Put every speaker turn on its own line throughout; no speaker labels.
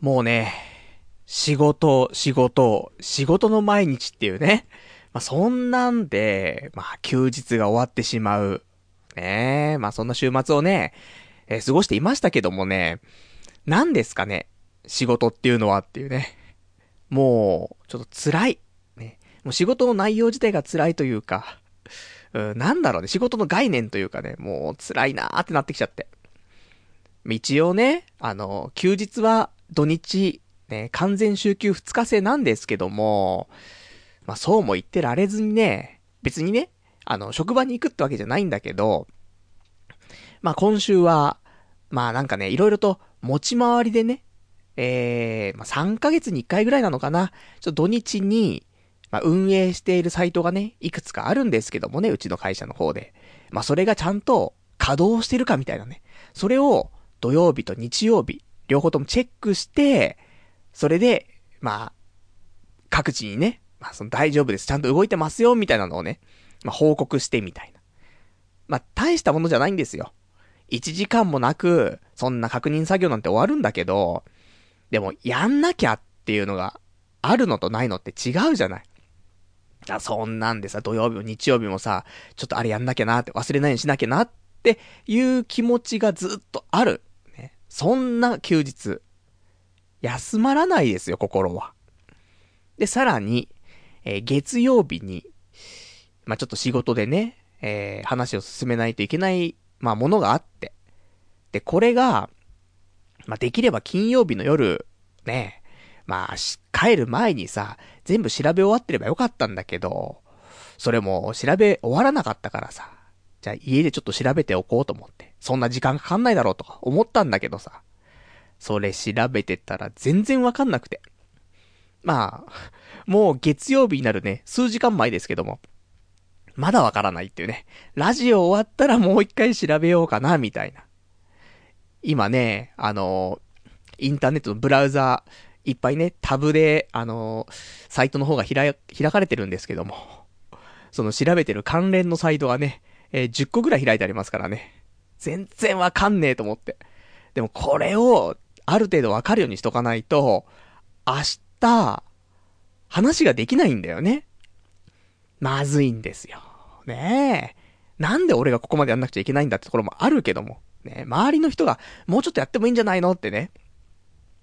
もうね、仕事、仕事、仕事の毎日っていうね。まあ、そんなんで、まあ、休日が終わってしまう。ねえ、まあ、そんな週末をね、えー過ごしていましたけどもね、何ですかね、仕事っていうのはっていうね。もう、ちょっと辛い。ね。もう仕事の内容自体が辛いというか、うん、なんだろうね、仕事の概念というかね、もう辛いなーってなってきちゃって。一応ね、あの、休日は土日、ね、完全週休2日制なんですけども、まあそうも言ってられずにね、別にね、あの、職場に行くってわけじゃないんだけど、まあ今週は、まあなんかね、いろいろと持ち回りでね、えー、まあ3ヶ月に1回ぐらいなのかな、ちょっと土日に、まあ運営しているサイトがね、いくつかあるんですけどもね、うちの会社の方で。まあそれがちゃんと稼働してるかみたいなね。それを土曜日と日曜日、両方ともチェックして、それで、まあ、各地にね、まあその大丈夫です、ちゃんと動いてますよ、みたいなのをね、まあ報告してみたいな。まあ大したものじゃないんですよ。1時間もなく、そんな確認作業なんて終わるんだけど、でも、やんなきゃっていうのが、あるのとないのって違うじゃない。あ、そんなんでさ、土曜日も日曜日もさ、ちょっとあれやんなきゃなって、忘れないようにしなきゃなっていう気持ちがずっとある。そんな休日。休まらないですよ、心は。で、さらに、えー月曜日に、まあ、ちょっと仕事でね、えー話を進めないといけない、まあ、ものがあって。で、これが、まあ、できれば金曜日の夜、ね、まあ、帰る前にさ、全部調べ終わってればよかったんだけど、それも調べ終わらなかったからさ、じゃあ家でちょっと調べておこうと思って、そんな時間かかんないだろうとか思ったんだけどさ、それ調べてたら全然わかんなくて。まあ、もう月曜日になるね、数時間前ですけども、まだわからないっていうね。ラジオ終わったらもう一回調べようかな、みたいな。今ね、あの、インターネットのブラウザ、いっぱいね、タブで、あの、サイトの方が開開かれてるんですけども、その調べてる関連のサイトがね、えー10個ぐらい開いてありますからね。全然わかんねえと思って。でもこれを、ある程度わかるようにしとかないと、明日、話ができないんだよね。まずいんですよ。ねえ。なんで俺がここまでやんなくちゃいけないんだってところもあるけども。ね周りの人がもうちょっとやってもいいんじゃないのってね。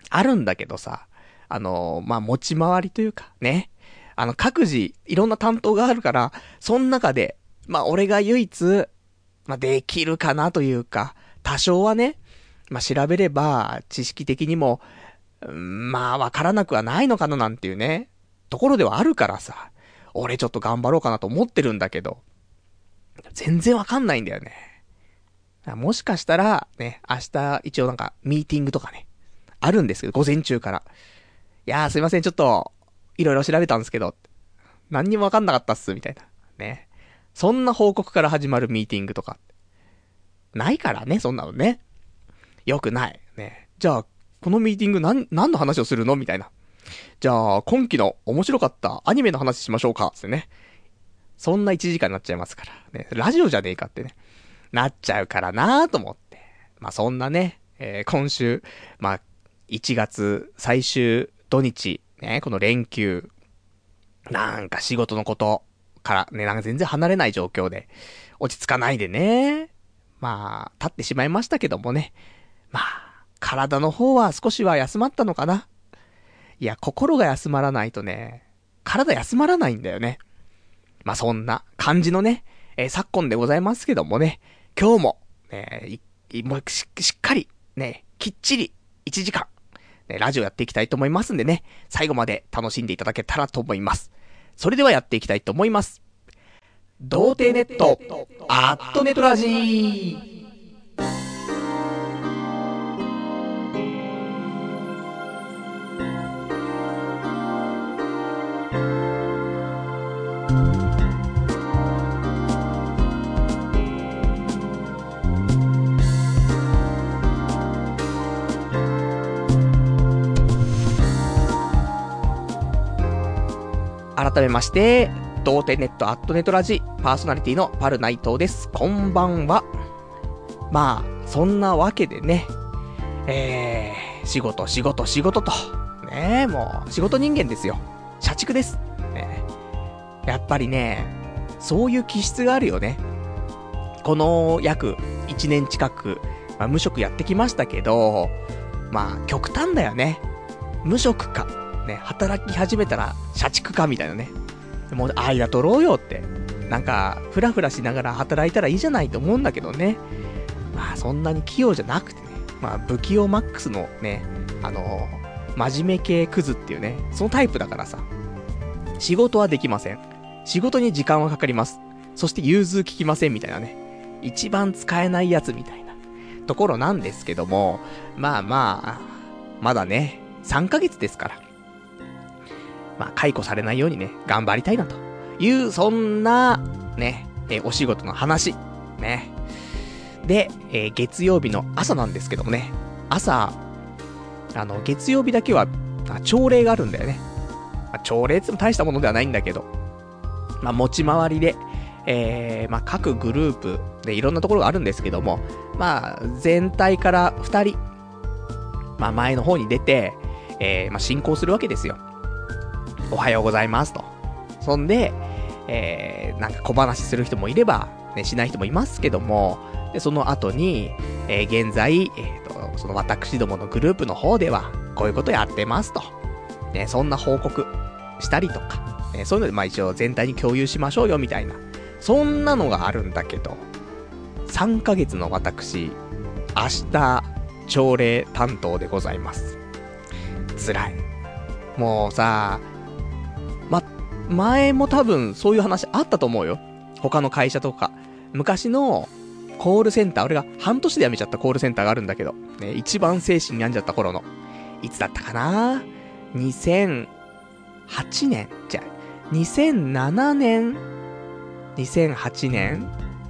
あるんだけどさ。あのまあ、持ち回りというか、ね。あの、各自、いろんな担当があるから、その中で、まあ、俺が唯一、まあ、できるかなというか、多少はね、まあ、調べれば、知識的にも、まあ、わからなくはないのかななんていうね、ところではあるからさ、俺ちょっと頑張ろうかなと思ってるんだけど、全然わかんないんだよね。もしかしたら、ね、明日一応なんかミーティングとかね、あるんですけど、午前中から。いやーすいません、ちょっと、いろいろ調べたんですけど、何にもわかんなかったっす、みたいな。ね。そんな報告から始まるミーティングとか。ないからね、そんなのね。よくない。ね。じゃあ、このミーティング何、何の話をするの？みたいな。じゃあ、今期の面白かったアニメの話しましょうか。つってね。そんな1時間になっちゃいますから。ね。ラジオじゃねえかってね。なっちゃうからなーと思って。まあ、そんなね、えー今週、まあ、1月最終土日、ね、この連休、なんか仕事のことからね、なんか全然離れない状況で、落ち着かないでね、まあ、立ってしまいましたけどもね、まあ、体の方は少しは休まったのかな。いや、心が休まらないとね、体休まらないんだよね。まあ、そんな感じのね、えー昨今でございますけどもね、今日も、ね、もうししっかり、ね、きっちり、1時間、ね、ラジオやっていきたいと思いますんでね、最後まで楽しんでいただけたらと思います。それではやっていきたいと思います。童貞ネット、アットネトラジー。改めまして、童貞ネットアットネトラジパーソナリティのパルナイトーです。こんばんは。まあ、そんなわけでね、えー、仕事、仕事、仕事と。ねえ、もう、仕事人間ですよ。社畜です。ねやっぱりね、そういう気質があるよね。この約1年近く、まあ、無職やってきましたけど、まあ、極端だよね。無職か、ね、働き始めたら社畜かみたいなね。もう、間取ろうよって。なんか、ふらふらしながら働いたらいいじゃないと思うんだけどね。まあ、そんなに器用じゃなくてね。まあ、不器用マックスのね、あのー、真面目系クズっていうね、そのタイプだからさ。仕事はできません。仕事に時間はかかります。そして融通聞きませんみたいなね。一番使えないやつみたいなところなんですけども、まあまあ、まだね、3ヶ月ですから。まあ、解雇されないようにね、頑張りたいなという、そんな、ね、えお仕事の話。ね。で、えー、月曜日の朝なんですけどもね、朝、あの、月曜日だけは、朝礼があるんだよね。まあ、朝礼っても大したものではないんだけど、まあ、持ち回りで、えー、まあ、各グループでいろんなところがあるんですけども、まあ、全体から2人、まあ、前の方に出て、えー、まあ、進行するわけですよ。おはようございますと。そんで、えー、なんか小話する人もいれば、ね、しない人もいますけども、で、その後に、えー、現在、えっ、ー、と、その私どものグループの方では、こういうことやってますと。ね、そんな報告したりとか、ね、そういうので、まあ一応全体に共有しましょうよ、みたいな。そんなのがあるんだけど、3ヶ月の私、明日、朝礼担当でございます。辛い。もうさ、前も多分そういう話あったと思うよ。他の会社とか。昔のコールセンター、俺が半年で辞めちゃったコールセンターがあるんだけど、ね、一番精神病んじゃった頃の。いつだったかな ?2008 年じゃ2007年 ?2008 年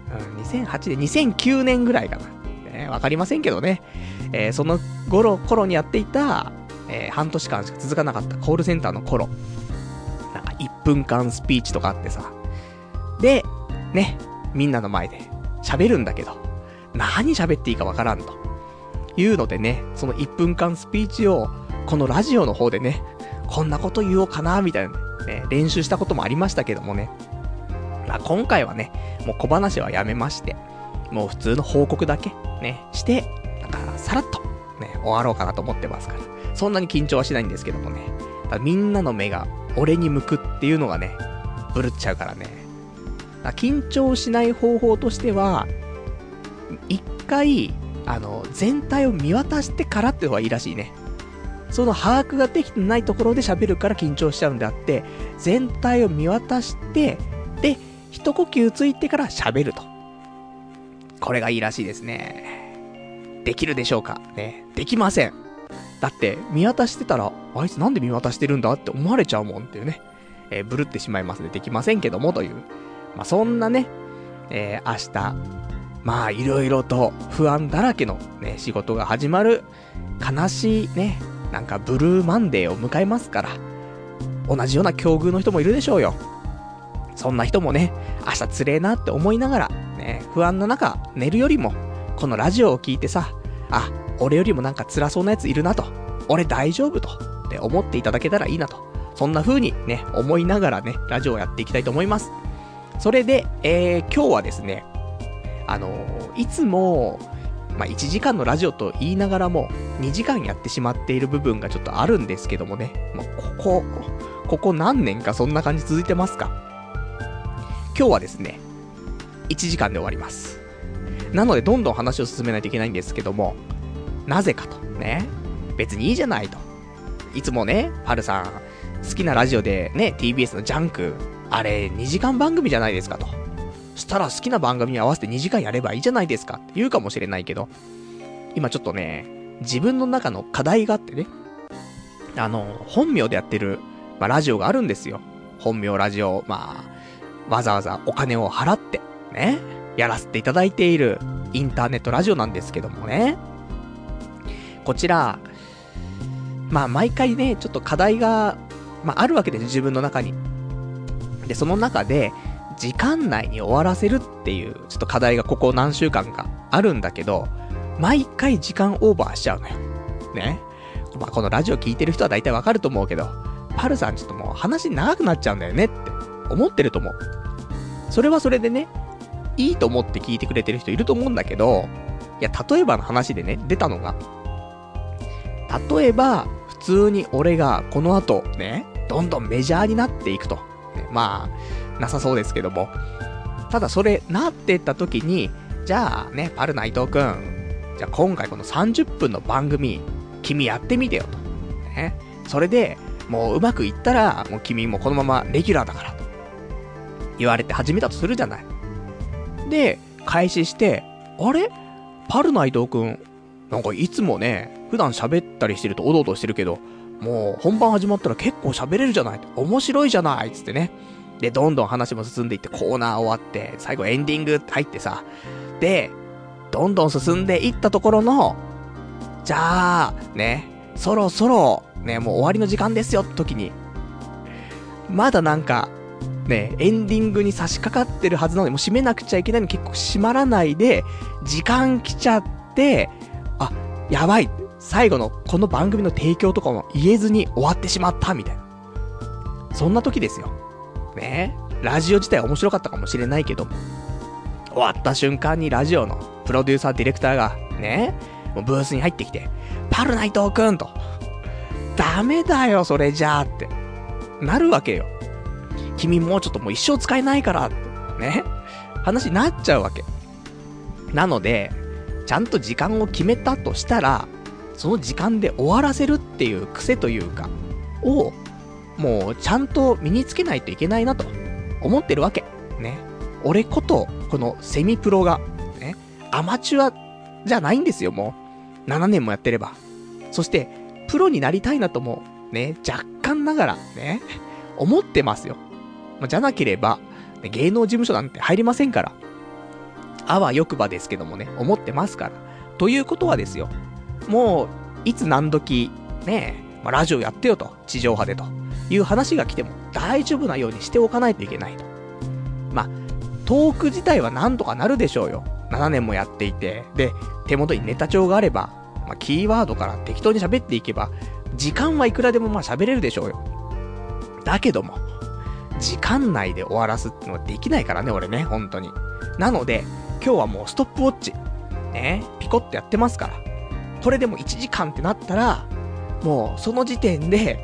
うん、2008年、2009年ぐらいかな。ね、わかりませんけどね。えー、その頃、頃にやっていた、えー、半年間しか続かなかったコールセンターの頃。1分間スピーチとかあってさ。で、ね、みんなの前で喋るんだけど、何喋っていいかわからんと。いうのでね、その1分間スピーチを、このラジオの方でね、こんなこと言おうかな、みたいなね、練習したこともありましたけどもね。まあ、今回はね、もう小話はやめまして、もう普通の報告だけ、ね、して、なんか、さらっと、ね、終わろうかなと思ってますから。そんなに緊張はしないんですけどもね。みんなの目が俺に向くっていうのがね、ぶるっちゃうからね。だ緊張しない方法としては、一回、あの、全体を見渡してからって方がいいらしいね。その把握ができてないところで喋るから緊張しちゃうんであって、全体を見渡して、で、一呼吸ついてから喋ると。これがいいらしいですね。できるでしょうか？ね。できません。だって、見渡してたら、あいつなんで見渡してるんだって思われちゃうもんっていうね。えー、ぶるってしまいますね。できませんけどもという。まあ、そんなね、えー、明日、まあ、いろいろと不安だらけのね、仕事が始まる、悲しいね、なんかブルーマンデーを迎えますから、同じような境遇の人もいるでしょうよ。そんな人もね、明日つれえなって思いながら、ね、不安の中、寝るよりも、このラジオを聞いてさ、あ、俺よりもなんか辛そうなやついるなと、俺大丈夫と、って思っていただけたらいいなと。そんな風にね、思いながらね、ラジオをやっていきたいと思います。それで、えー、今日はですね、あのー、いつも、まあ、1時間のラジオと言いながらも、2時間やってしまっている部分がちょっとあるんですけどもね、もうここ、ここ何年かそんな感じ続いてますか今日はですね、1時間で終わります。なので、どんどん話を進めないといけないんですけども、なぜかと、ね、別にいいじゃないと。いつもね、パルさん、好きなラジオでね、TBS のジャンク、あれ、2時間番組じゃないですかと。したら好きな番組に合わせて2時間やればいいじゃないですかって言うかもしれないけど、今ちょっとね、自分の中の課題があってね、あの、本名でやってる、まあ、ラジオがあるんですよ。本名ラジオ、まあ、わざわざお金を払って、ね、やらせていただいているインターネットラジオなんですけどもね。こちら、まあ、毎回ね、ちょっと課題が、まあ、あるわけです自分の中に。で、その中で、時間内に終わらせるっていう、ちょっと課題がここ何週間かあるんだけど、毎回時間オーバーしちゃうのよ。ね。まあ、このラジオ聞いてる人は大体わかると思うけど、パルさんちょっともう話長くなっちゃうんだよねって思ってると思う。それはそれでね、いいと思って聞いてくれてる人いると思うんだけど、いや、例えばの話でね、出たのが、例えば、普通に俺がこの後、ね、どんどんメジャーになっていくと。ね、まあ、なさそうですけども。ただそれ、なってった時に、じゃあね、パルナイトくん、じゃあ今回この30分の番組、君やってみてよと。ね。それで、もううまくいったら、もう君もこのままレギュラーだからと。言われて始めたとするじゃない。で、開始して、あれ？パルナイトくん、なんかいつもね、普段喋ったりしてるとおどおどしてるけど、もう本番始まったら結構喋れるじゃない？面白いじゃないつってね。で、どんどん話も進んでいってコーナー終わって、最後エンディングって入ってさ、で、どんどん進んでいったところの、じゃあ、ね、そろそろ、ね、もう終わりの時間ですよって時に、まだなんか、ね、エンディングに差し掛かってるはずなのに、もう閉めなくちゃいけないのに結構閉まらないで、時間来ちゃって、あ、やばい。最後のこの番組の提供とかも言えずに終わってしまったみたいな。そんな時ですよ。ねラジオ自体面白かったかもしれないけど、終わった瞬間にラジオのプロデューサー、ディレクターが、ね、もうブースに入ってきて、パルナイトーくんと、ダメだよ、それじゃあって、なるわけよ。君もうちょっともう一生使えないから、ね、話になっちゃうわけ。なので、ちゃんと時間を決めたとしたら、その時間で終わらせるっていう癖というか、を、もうちゃんと身につけないといけないなと思ってるわけ。ね。俺こと、このセミプロが、ね、アマチュアじゃないんですよ、もう。7年もやってれば。そして、プロになりたいなとも、ね、若干ながら、ね、思ってますよ。ま、じゃなければ、芸能事務所なんて入りませんから。あわよくばですけどもね、思ってますから。ということはですよ。もう、いつ何時、ねまあ、ラジオやってよと、地上波でという話が来ても大丈夫なようにしておかないといけないと。まあ、トーク自体はなんとかなるでしょうよ。7年もやっていて。で、手元にネタ帳があれば、まあ、キーワードから適当に喋っていけば、時間はいくらでもまあ喋れるでしょうよ。だけども、時間内で終わらすってのはできないからね、俺ね、本当に。なので、今日はもうストップウォッチ、ね、ピコってやってますから。これでも1時間ってなったら、もうその時点で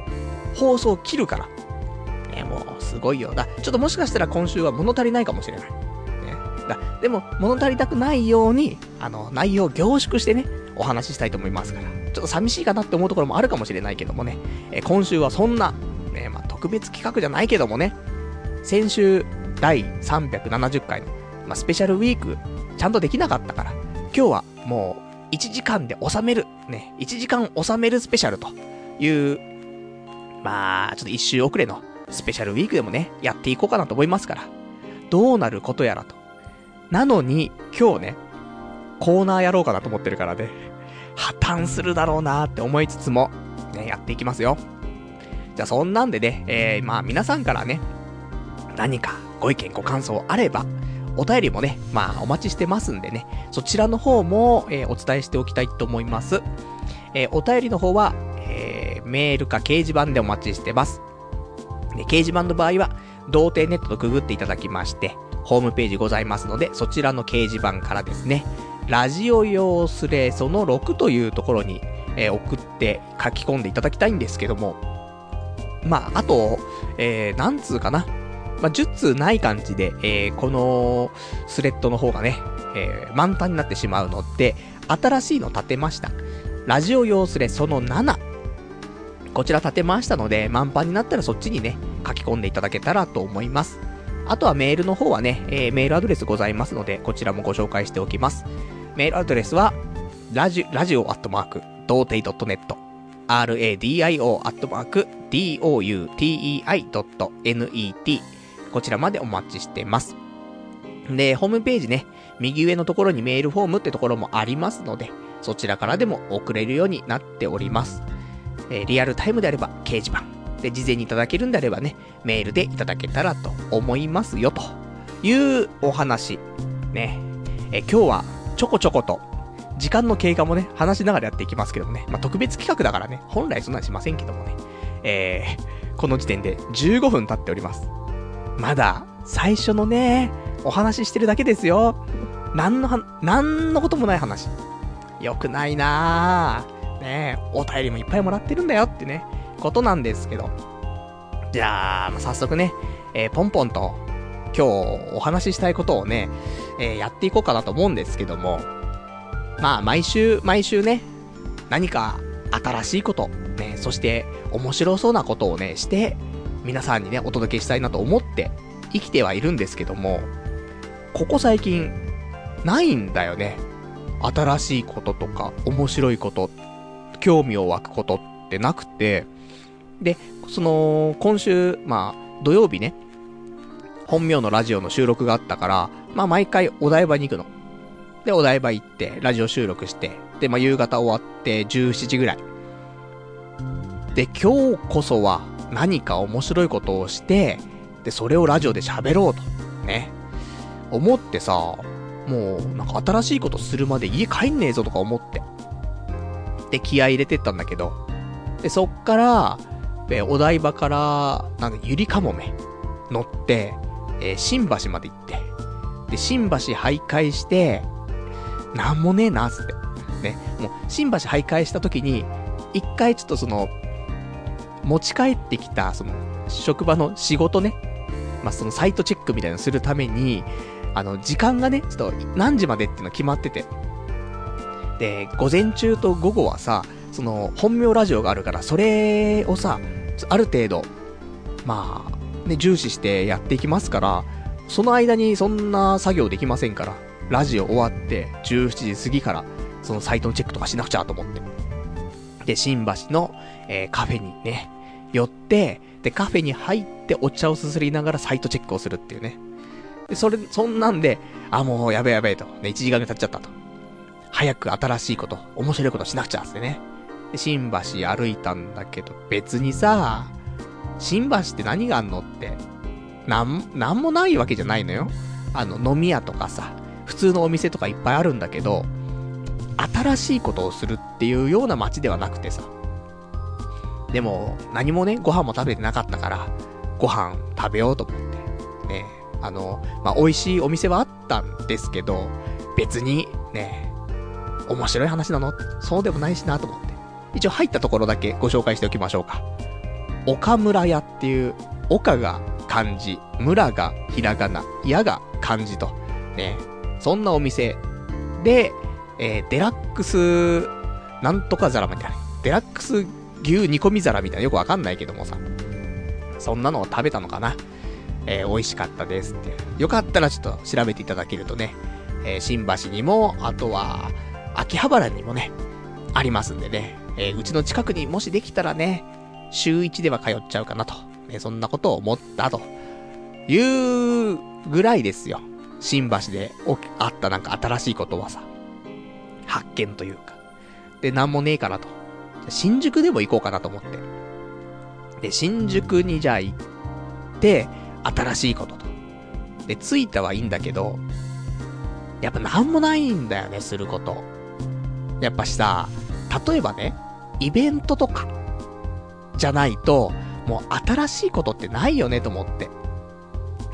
放送切るから。ね、もうすごいよ。だ、ちょっともしかしたら今週は物足りないかもしれない。ね。だ、でも物足りたくないように、あの、内容を凝縮してね、お話ししたいと思いますから。ちょっと寂しいかなって思うところもあるかもしれないけどもね。え今週はそんな、ね、まあ、特別企画じゃないけどもね、先週第370回の、まあ、スペシャルウィーク、ちゃんとできなかったから、今日はもう1時間で収める、ね、1時間収めるスペシャルという、まあ、ちょっと一周遅れのスペシャルウィークでもね、やっていこうかなと思いますから。どうなることやらと。なのに、今日ね、コーナーやろうかなと思ってるからね、破綻するだろうなって思いつつも、ね、やっていきますよ。じゃあそんなんでね、えー、まあ皆さんからね、何かご意見ご感想あれば、お便りもね、まあお待ちしてますんでね、そちらの方も、えー、お伝えしておきたいと思います。えー、お便りの方は、えー、メールか掲示板でお待ちしてます。で、掲示板の場合は、童貞ネットとくぐっていただきまして、ホームページございますので、そちらの掲示板からですね、ラジオ用スレその6というところに、えー、送って書き込んでいただきたいんですけども、まあ、あと、えー、なんつうかな。まあ、10通ない感じで、えー、このスレッドの方がね、えー、満タンになってしまうので、新しいの立てました。ラジオ用スレその7。こちら立てましたので、満帆になったらそっちにね、書き込んでいただけたらと思います。あとはメールの方はね、えー、メールアドレスございますので、こちらもご紹介しておきます。メールアドレスは、ラジ、ラジオアットマーク、童貞 .net、radio アットマーク、doutei.net、こちらまでお待ちしてます。で、ホームページね、右上のところにメールフォームってところもありますので、そちらからでも送れるようになっております。え、リアルタイムであれば掲示板。で、事前にいただけるんであればね、メールでいただけたらと思いますよ、というお話。ね。え、今日はちょこちょこと、時間の経過もね、話しながらやっていきますけどもね。まあ、特別企画だからね、本来そんなんしませんけどもね。えー、この時点で15分経っております。まだ、最初のね、お話ししてるだけですよ。なんのは、なんのこともない話。よくないなぁ。ねお便りもいっぱいもらってるんだよってね、ことなんですけど。じゃあ、まあ、早速ね、えー、ポンポンと、今日お話ししたいことをね、えー、やっていこうかなと思うんですけども、まあ、毎週、毎週ね、何か新しいこと、ね、そして面白そうなことをね、して、皆さんにね、お届けしたいなと思って生きてはいるんですけども、ここ最近、ないんだよね。新しいこととか、面白いこと、興味を湧くことってなくて、で、その、今週、まあ、土曜日ね、本名のラジオの収録があったから、まあ毎回お台場に行くの。で、お台場行って、ラジオ収録して、で、まあ夕方終わって17時ぐらい。で、今日こそは何か面白いことをして、で、それをラジオで喋ろうと。ね。思ってさ、もう、なんか新しいことするまで家帰んねえぞとか思って。で、気合入れてったんだけど、で、そっから、で、お台場から、なんかゆりかもめ乗って、えー、新橋まで行って、で、新橋徘徊して、なんもねえな、つって。ね。もう、新橋徘徊した時に、一回ちょっとその、持ち帰ってきた、その、職場の仕事ね。まあ、そのサイトチェックみたいなのするために、あの、時間がね、ちょっと何時までっていうの決まってて。で、午前中と午後はさ、その、本名ラジオがあるから、それをさ、ある程度、まあ、ね、重視してやっていきますから、その間にそんな作業できませんから、ラジオ終わって、17時過ぎから、そのサイトのチェックとかしなくちゃと思って。で、新橋の、えー、カフェにね、寄って、で、カフェに入ってお茶をすすりながらサイトチェックをするっていうね。で、それ、そんなんで、あ、もうやべえやべえと。ね、1時間が経っちゃったと。早く新しいこと、面白いことしなくちゃってね。で、新橋歩いたんだけど、別にさ、新橋って何があんのって、なん、なんもないわけじゃないのよ。あの、飲み屋とかさ、普通のお店とかいっぱいあるんだけど、新しいことをするっていうような街ではなくてさ。でも、何もね、ご飯も食べてなかったから、ご飯食べようと思って。ね、あの、まあ、美味しいお店はあったんですけど、別に、ね、面白い話なの？そうでもないしなと思って。一応入ったところだけご紹介しておきましょうか。岡村屋っていう、岡が漢字、村がひらがな、屋が漢字と、ね、そんなお店で、えー、デラックス、なんとか皿みたいな。デラックス牛煮込み皿みたいなよくわかんないけどもさ。そんなのを食べたのかな。えー、美味しかったですって。よかったらちょっと調べていただけるとね、えー、新橋にも、あとは、秋葉原にもね、ありますんでね、えー、うちの近くにもしできたらね、週1では通っちゃうかなと。ね、そんなことを思ったと。いうぐらいですよ。新橋であったなんか新しいことはさ。発見というか。で、なんもねえかなと。新宿でも行こうかなと思って。で、新宿にじゃあ行って、新しいことと。で、着いたはいいんだけど、やっぱなんもないんだよね、すること。やっぱしさ、例えばね、イベントとか、じゃないと、もう新しいことってないよねと思って。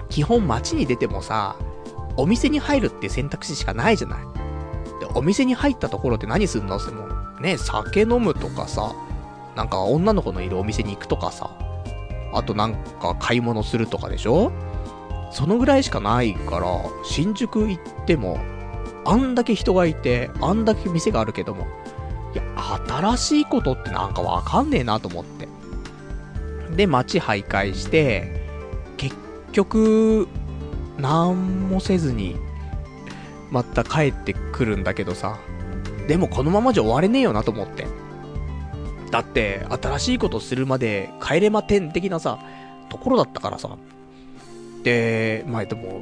基本街に出てもさ、お店に入るって選択肢しかないじゃない。で、お店に入ったところで何すんの？ってもね、酒飲むとかさ、なんか女の子のいるお店に行くとかさ、あとなんか買い物するとかでしょ？そのぐらいしかないから、新宿行っても、あんだけ人がいて、あんだけ店があるけども、いや、新しいことってなんかわかんねえなと思って。で、街徘徊して、結局、なんもせずに、また帰ってくるんだけどさ、でもこのままじゃ終われねえよなと思って。だって、新しいことするまで帰れま点的なさ、ところだったからさ。で、まあ、でも、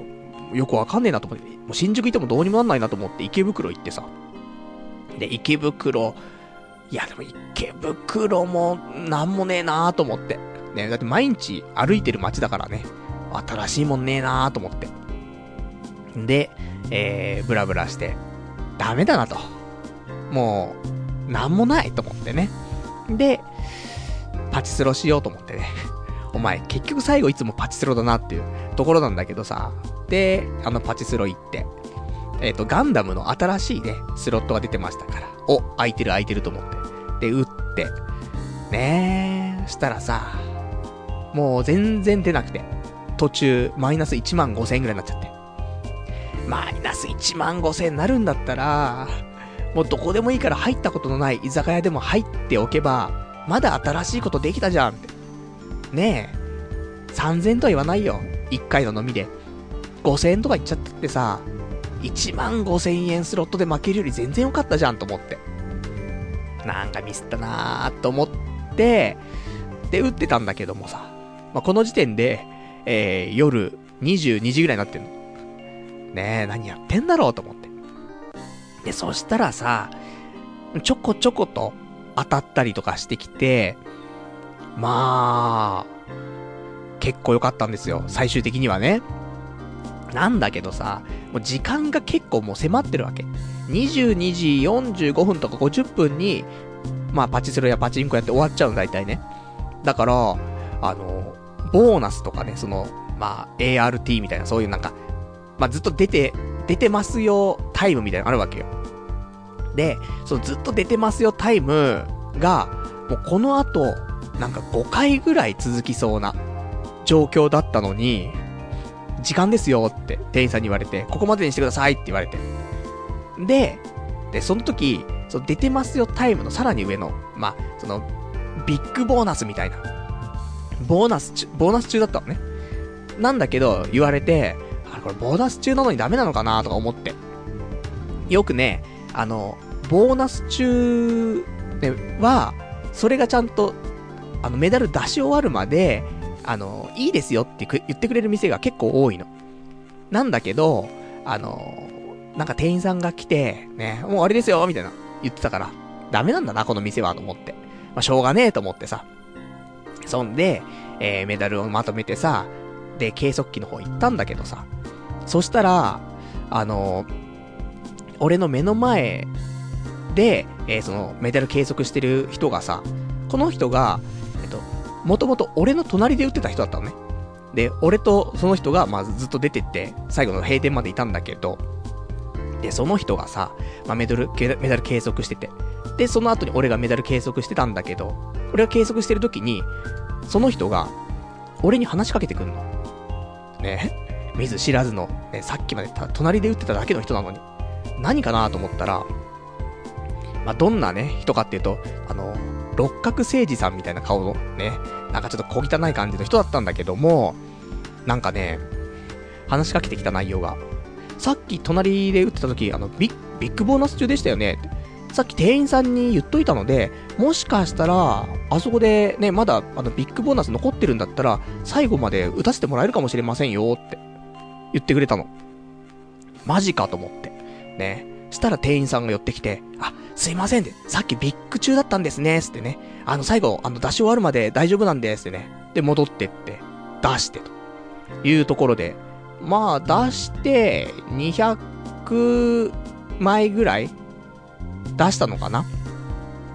よくわかんねえなと思って、もう新宿行ってもどうにもなんないなと思って池袋行ってさ。で、池袋、いやでも池袋もなんもねえなーと思って。ね、だって毎日歩いてる街だからね、新しいもんねえなーと思って。で、えー、ブラブラして、ダメだなと。もう、なんもないと思ってね。で、パチスロしようと思ってね。お前、結局最後いつもパチスロだなっていうところなんだけどさ。で、あのパチスロ行って。えっ、ー、と、ガンダムの新しいね、スロットが出てましたから。お、空いてる空いてると思って。で、打って。ねえ、したらさ、もう全然出なくて。途中、マイナス1万5千円ぐらいになっちゃって。マイナス1万5千円になるんだったら、もうどこでもいいから入ったことのない居酒屋でも入っておけば、まだ新しいことできたじゃんって。ねえ、3000とは言わないよ。1回の飲みで。5000円とか言っちゃったってさ、1万5000円スロットで負けるより全然良かったじゃんと思って。なんかミスったなーと思って、で、打ってたんだけどもさ、まあ、この時点で、えー、夜22時ぐらいになってんの。ねえ、何やってんだろうと思って。で、そしたらさ、ちょこちょこと当たったりとかしてきて、まあ、結構良かったんですよ。最終的にはね。なんだけどさ、もう時間が結構もう迫ってるわけ。22時45分とか50分に、まあパチスロやパチンコやって終わっちゃうの大体ね。だから、あの、ボーナスとかね、その、まあ ART みたいなそういうなんか、まあずっと出て、出てますよタイムみたいなのあるわけよ。で、そのずっと出てますよタイムが、もうこの後、なんか5回ぐらい続きそうな状況だったのに、時間ですよって店員さんに言われて、ここまでにしてくださいって言われて。で、で、その時、その出てますよタイムのさらに上の、まあ、その、ビッグボーナスみたいな。ボーナス中、ボーナス中だったのね。なんだけど、言われて、あれこれボーナス中なのにダメなのかなとか思って。よくね、あの、ボーナス中では、それがちゃんとあの、メダル出し終わるまで、あの、いいですよって言ってくれる店が結構多いの。なんだけど、あの、なんか店員さんが来て、ね、もうあれですよみたいな言ってたから、ダメなんだな、この店は、と思って。まあ、しょうがねえと思ってさ。そんで、えー、メダルをまとめてさ、で、計測器の方行ったんだけどさ。そしたら、あの、俺の目の前で、えー、その、メダル計測してる人がさ、この人が、えっともともと俺の隣で打ってた人だったのね。で、俺とその人が、まあ、ずっと出てって、最後の閉店までいたんだけど、で、その人がさ、まあ、メダル、メダル計測してて、で、その後に俺がメダル計測してたんだけど、俺が計測してる時に、その人が、俺に話しかけてくんの。ね。見ず知らずの、ね、さっきまで隣で打ってただけの人なのに。何かなと思ったら、まあ、どんなね、人かっていうと、あの、六角誠治さんみたいな顔のね、なんかちょっと小汚い感じの人だったんだけども、なんかね、話しかけてきた内容が、さっき隣で打ってた時、あの、ビッビッグボーナス中でしたよねさっき店員さんに言っといたので、もしかしたら、あそこでね、まだあのビッグボーナス残ってるんだったら、最後まで打たせてもらえるかもしれませんよって言ってくれたの。マジかと思って。ね。したら店員さんが寄ってきて、あ、すいませんって、さっきビッグ中だったんですね、つってね。あの、最後、あの、出し終わるまで大丈夫なんです、ってね。で、戻ってって、出して、というところで、まあ、出して、200枚ぐらい出したのかな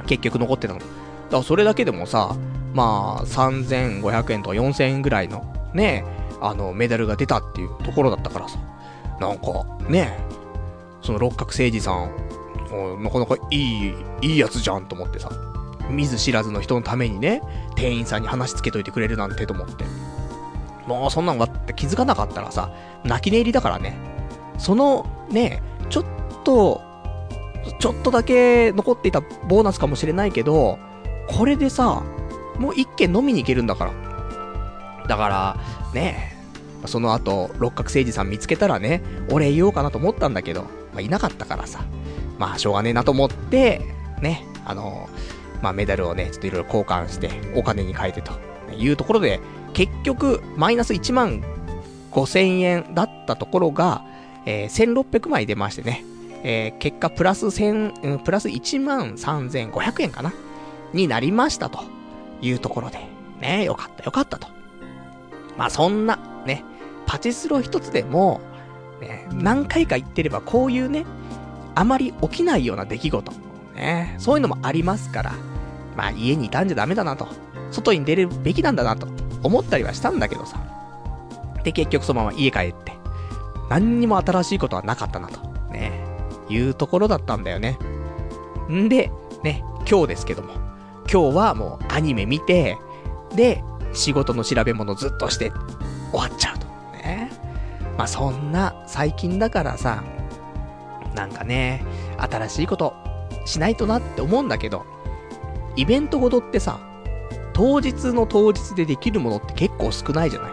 結局残ってたの。だからそれだけでもさ、まあ、3500円とか4000円ぐらいの、ね、あの、メダルが出たっていうところだったからさ。なんか、ね、その六角誠治さん、もうなかなかいい、いいやつじゃんと思ってさ。見ず知らずの人のためにね、店員さんに話つけといてくれるなんてと思って。もうそんなのがって気づかなかったらさ、泣き寝入りだからね。そのね、ちょっと、ちょっとだけ残っていたボーナスかもしれないけど、これでさ、もう一軒飲みに行けるんだから。だから、ねその後、六角誠治さん見つけたらね、俺言おうかなと思ったんだけど、まあ、いなかったからさ。まあ、しょうがねえなと思って、ね、あのまあ、メダルをね、ちょっといろいろ交換して、お金に変えてというところで、結局、マイナス1万5千円だったところが、えー、1600枚出ましてね、えー、結果プラス1000、プラス1万3500円かな。になりましたというところで、ね、よかったよかったと。まあそんな、ね、パチスロ一つでも、ね、何回か言ってればこういうね、あまり起きないような出来事。ね。そういうのもありますから、まあ家にいたんじゃダメだなと。外に出るべきなんだなと思ったりはしたんだけどさ。で、結局そのまま家帰って、何にも新しいことはなかったなと。ね。いうところだったんだよね。んで、ね、今日ですけども。今日はもうアニメ見て、で、仕事の調べ物ずっとして終わっちゃうと。ね。まあそんな最近だからさ、なんかね、新しいことしないとなって思うんだけど、イベントごとってさ、当日の当日でできるものって結構少ないじゃな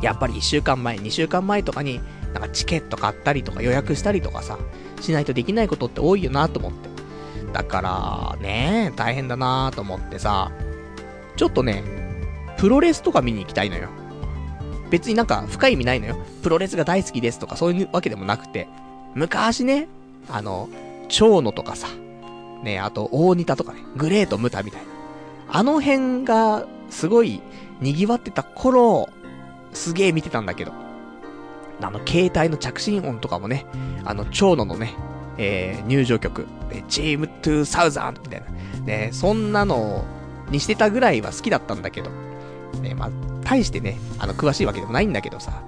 い？やっぱり1週間前、2週間前とかに、なんかチケット買ったりとか予約したりとかさ、しないとできないことって多いよなと思って。だから、ね大変だなと思ってさ、ちょっとね、プロレスとか見に行きたいのよ。別になんか深い意味ないのよ。プロレスが大好きですとかそういうわけでもなくて、昔ね、あの、蝶野とかさ、ね、あと大仁田とかね、グレートムタみたいな。あの辺が、すごい、賑わってた頃、すげえ見てたんだけど。あの、携帯の着信音とかもね、あの、蝶野のね、えー、入場曲、チーム2000みたいな。ね、そんなのにしてたぐらいは好きだったんだけど。ね、まあ、大してね、あの、詳しいわけでもないんだけどさ。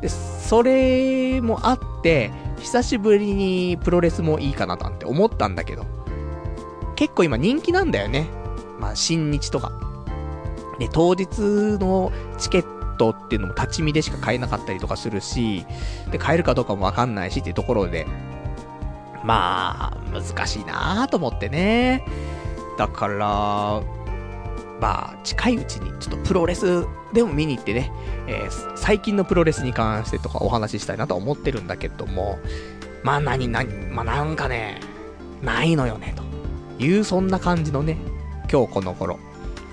で、それもあって、久しぶりにプロレスもいいかななんて思ったんだけど、結構今人気なんだよね。まあ、新日とか。で、当日のチケットっていうのも立ち見でしか買えなかったりとかするし、で、買えるかどうかもわかんないしっていうところで、まあ、難しいなぁと思ってね。だから、まあ、近いうちにちょっとプロレスでも見に行ってね、えー、最近のプロレスに関してとかお話ししたいなと思ってるんだけども、まあ何、何、まあなんかね、ないのよね、というそんな感じのね、今日この頃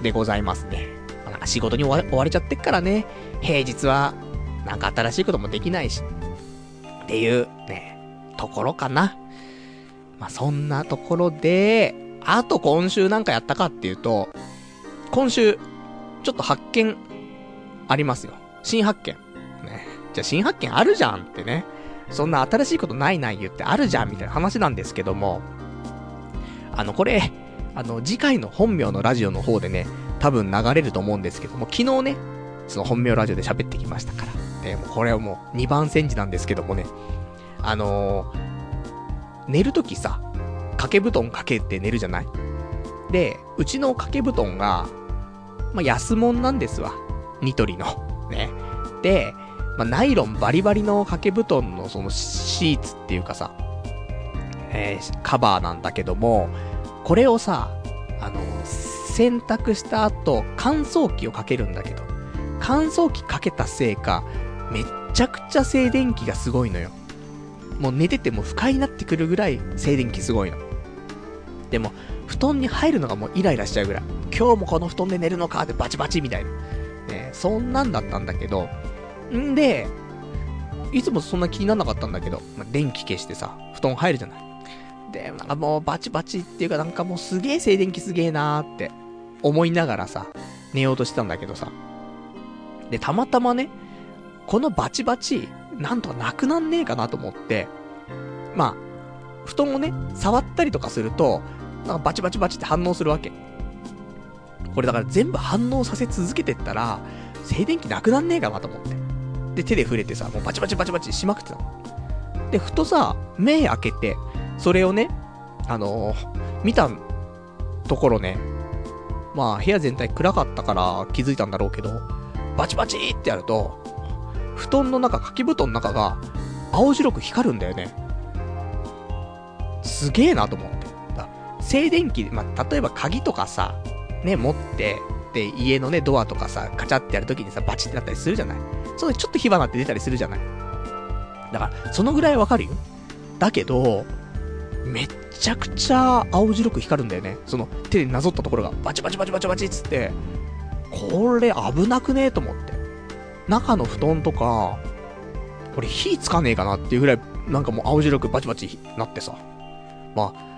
でございますね。まあ、なんか仕事に追われちゃってっからね、平日はなんか新しいこともできないし、っていうね、ところかな。まあそんなところで、あと今週なんかやったかっていうと、今週、ちょっと発見、ありますよ。新発見。ね。じゃあ新発見あるじゃんってね。そんな新しいことないない言ってあるじゃんみたいな話なんですけども、あの、これ、あの、次回の本名のラジオの方でね、多分流れると思うんですけども、昨日ね、その本名ラジオで喋ってきましたから。ね、もこれはもう2番煎じなんですけどもね、あのー、寝るときさ、掛け布団かけて寝るじゃない？で、うちの掛け布団が、まあ、安物なんですわ。ニトリの。ね。で、まあ、ナイロンバリバリの掛け布団のそのシーツっていうかさ、えー、カバーなんだけども、これをさ、あの、洗濯した後、乾燥機をかけるんだけど、乾燥機かけたせいか、めっちゃくちゃ静電気がすごいのよ。もう寝てても不快になってくるぐらい静電気すごいの。でも、布団に入るのがもうイライラしちゃうぐらい。今日もこの布団で寝るのかってバチバチみたいな。ね、そんなんだったんだけど、んで、いつもそんな気にならなかったんだけど、まあ、電気消してさ、布団入るじゃない。で、なんかもうバチバチっていうかなんかもうすげえ静電気すげえなーって思いながらさ、寝ようとしてたんだけどさ。で、たまたまね、このバチバチ、なんとかなくなんねえかなと思って、まあ、布団をね、触ったりとかすると、なんかバチバチバチって反応するわけ。これだから全部反応させ続けてったら、静電気なくなんねえかなと思って。で、手で触れてさ、もうバチバチバチバチしまくってたの。で、ふとさ、目開けて、それをね、あのー、見たところね、まあ、部屋全体暗かったから気づいたんだろうけど、バチバチってやると、布団の中、掛け布団の中が、青白く光るんだよね。すげえなと思って。静電気、まあ、例えば鍵とかさ、ね、持って、で、家のね、ドアとかさ、カチャってやるときにさ、バチってなったりするじゃない？それちょっと火花って出たりするじゃない？だから、そのぐらいわかるよ。だけど、めっちゃくちゃ青白く光るんだよね。その手でなぞったところがバチバチバチバチバチっつって、これ危なくねえと思って。中の布団とか、これ火つかねえかなっていうぐらい、なんかもう青白くバチバチなってさ。まあ、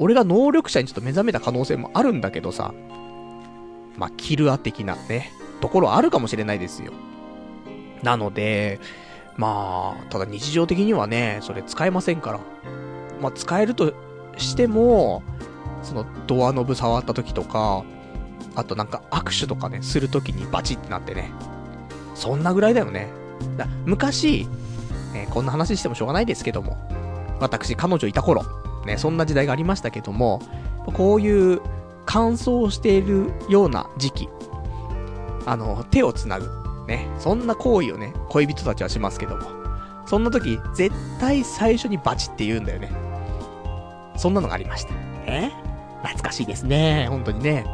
俺が能力者にちょっと目覚めた可能性もあるんだけどさ、まあ、キルア的なね、ところあるかもしれないですよ。なので、まあ、ただ日常的にはね、それ使えませんから。まあ、使えるとしても、そのドアノブ触った時とか、あとなんか握手とかね、する時にバチってなってね。そんなぐらいだよね。だ昔、えー、こんな話してもしょうがないですけども、私、彼女いた頃、ね、そんな時代がありましたけども、こういう乾燥しているような時期、あの、手をつなぐ、ね、そんな行為をね、恋人たちはしますけども、そんな時、絶対最初にバチって言うんだよね。そんなのがありました。え？懐かしいですね。本当にね。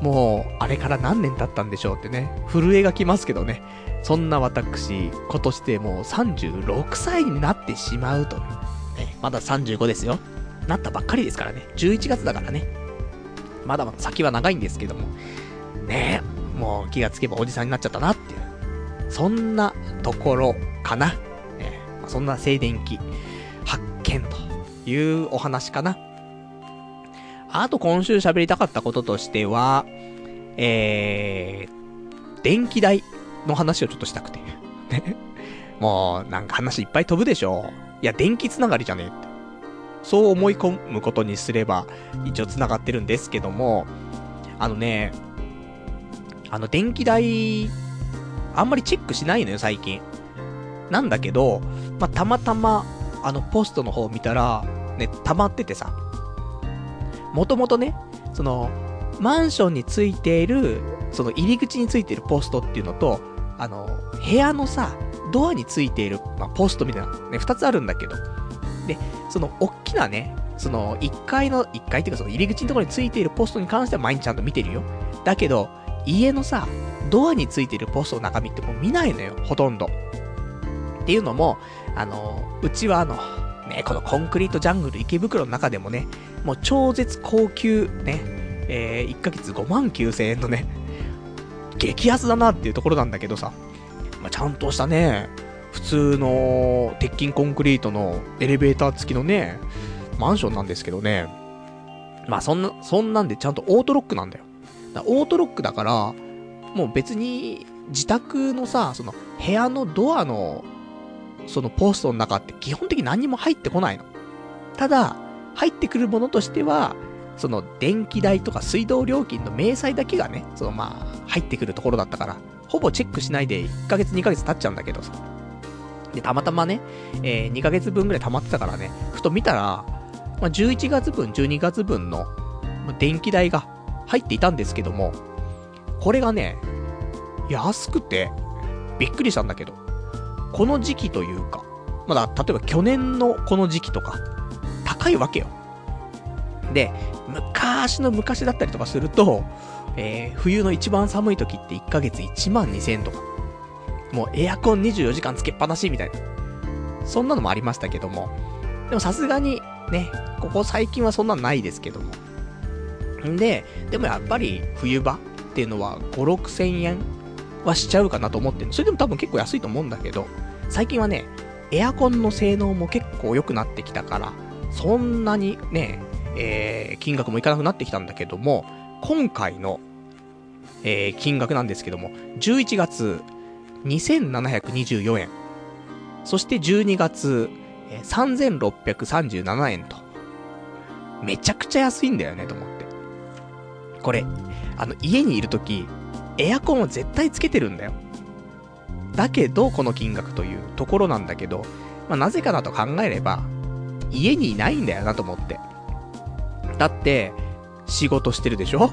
もう、あれから何年経ったんでしょうってね、震えがきますけどね。そんな私、今年でもう36歳になってしまうとね。ねまだ35ですよ。なったばっかりですからね。11月だからね。まだまだ先は長いんですけども。ねえ、もう気がつけばおじさんになっちゃったなっていう。そんなところかな。ね、そんな静電気発見というお話かな。あと今週喋りたかったこととしては、えー、電気代の話をちょっとしたくて。ね。もう、なんか話いっぱい飛ぶでしょ。いや、電気つながりじゃねえって。そう思い込むことにすれば、一応繋がってるんですけども、あのね、あの、電気代、あんまりチェックしないのよ、最近。なんだけど、まあ、たまたま、あの、ポストの方見たら、ね、溜まっててさ、もともとね、その、マンションについている、その入り口についているポストっていうのと、あの、部屋のさ、ドアについている、まあ、ポストみたいな、ね、二つあるんだけど、で、その、おっきなね、その、1階の、1階っていうかその入り口のところについているポストに関しては毎日ちゃんと見てるよ。だけど、家のさ、ドアについてるポストの中身ってもう見ないのよ、ほとんど。っていうのも、あの、うちはあの、ね、このコンクリートジャングル池袋の中でもね、もう超絶高級、ね、えー、1ヶ月5万9000円のね、激安だなっていうところなんだけどさ、まあ、ちゃんとしたね、普通の鉄筋コンクリートのエレベーター付きのね、マンションなんですけどね。まあそんな、そんなんでちゃんとオートロックなんだよ。だオートロックだから、もう別に自宅のさ、その部屋のドアの、そのポストの中って基本的に何も入ってこないの。ただ、入ってくるものとしては、その電気代とか水道料金の明細だけがね、そのまあ、入ってくるところだったから、ほぼチェックしないで1ヶ月2ヶ月経っちゃうんだけどさ。で、たまたまね、えー、2ヶ月分ぐらい溜まってたからね、ふと見たら、まあ、11月分、12月分の、ま電気代が入っていたんですけども、これがね、安くて、びっくりしたんだけど、この時期というか、まだ、例えば去年のこの時期とか、高いわけよ。で、昔の昔だったりとかすると、えー、冬の一番寒い時って1ヶ月1万2000円とか、もうエアコン24時間つけっぱなしみたいな。そんなのもありましたけども。でもさすがにね、ここ最近はそんなのないですけども。んで、でもやっぱり冬場っていうのは5、6千円はしちゃうかなと思ってそれでも多分結構安いと思うんだけど、最近はね、エアコンの性能も結構良くなってきたから、そんなにね、えー、金額もいかなくなってきたんだけども、今回の、えー、金額なんですけども、11月2724円。そして12月、え、3637円と。めちゃくちゃ安いんだよね、と思って。これ、あの、家にいるとき、エアコンを絶対つけてるんだよ。だけど、この金額というところなんだけど、まあ、なぜかなと考えれば、家にいないんだよなと思って。だって、仕事してるでしょ？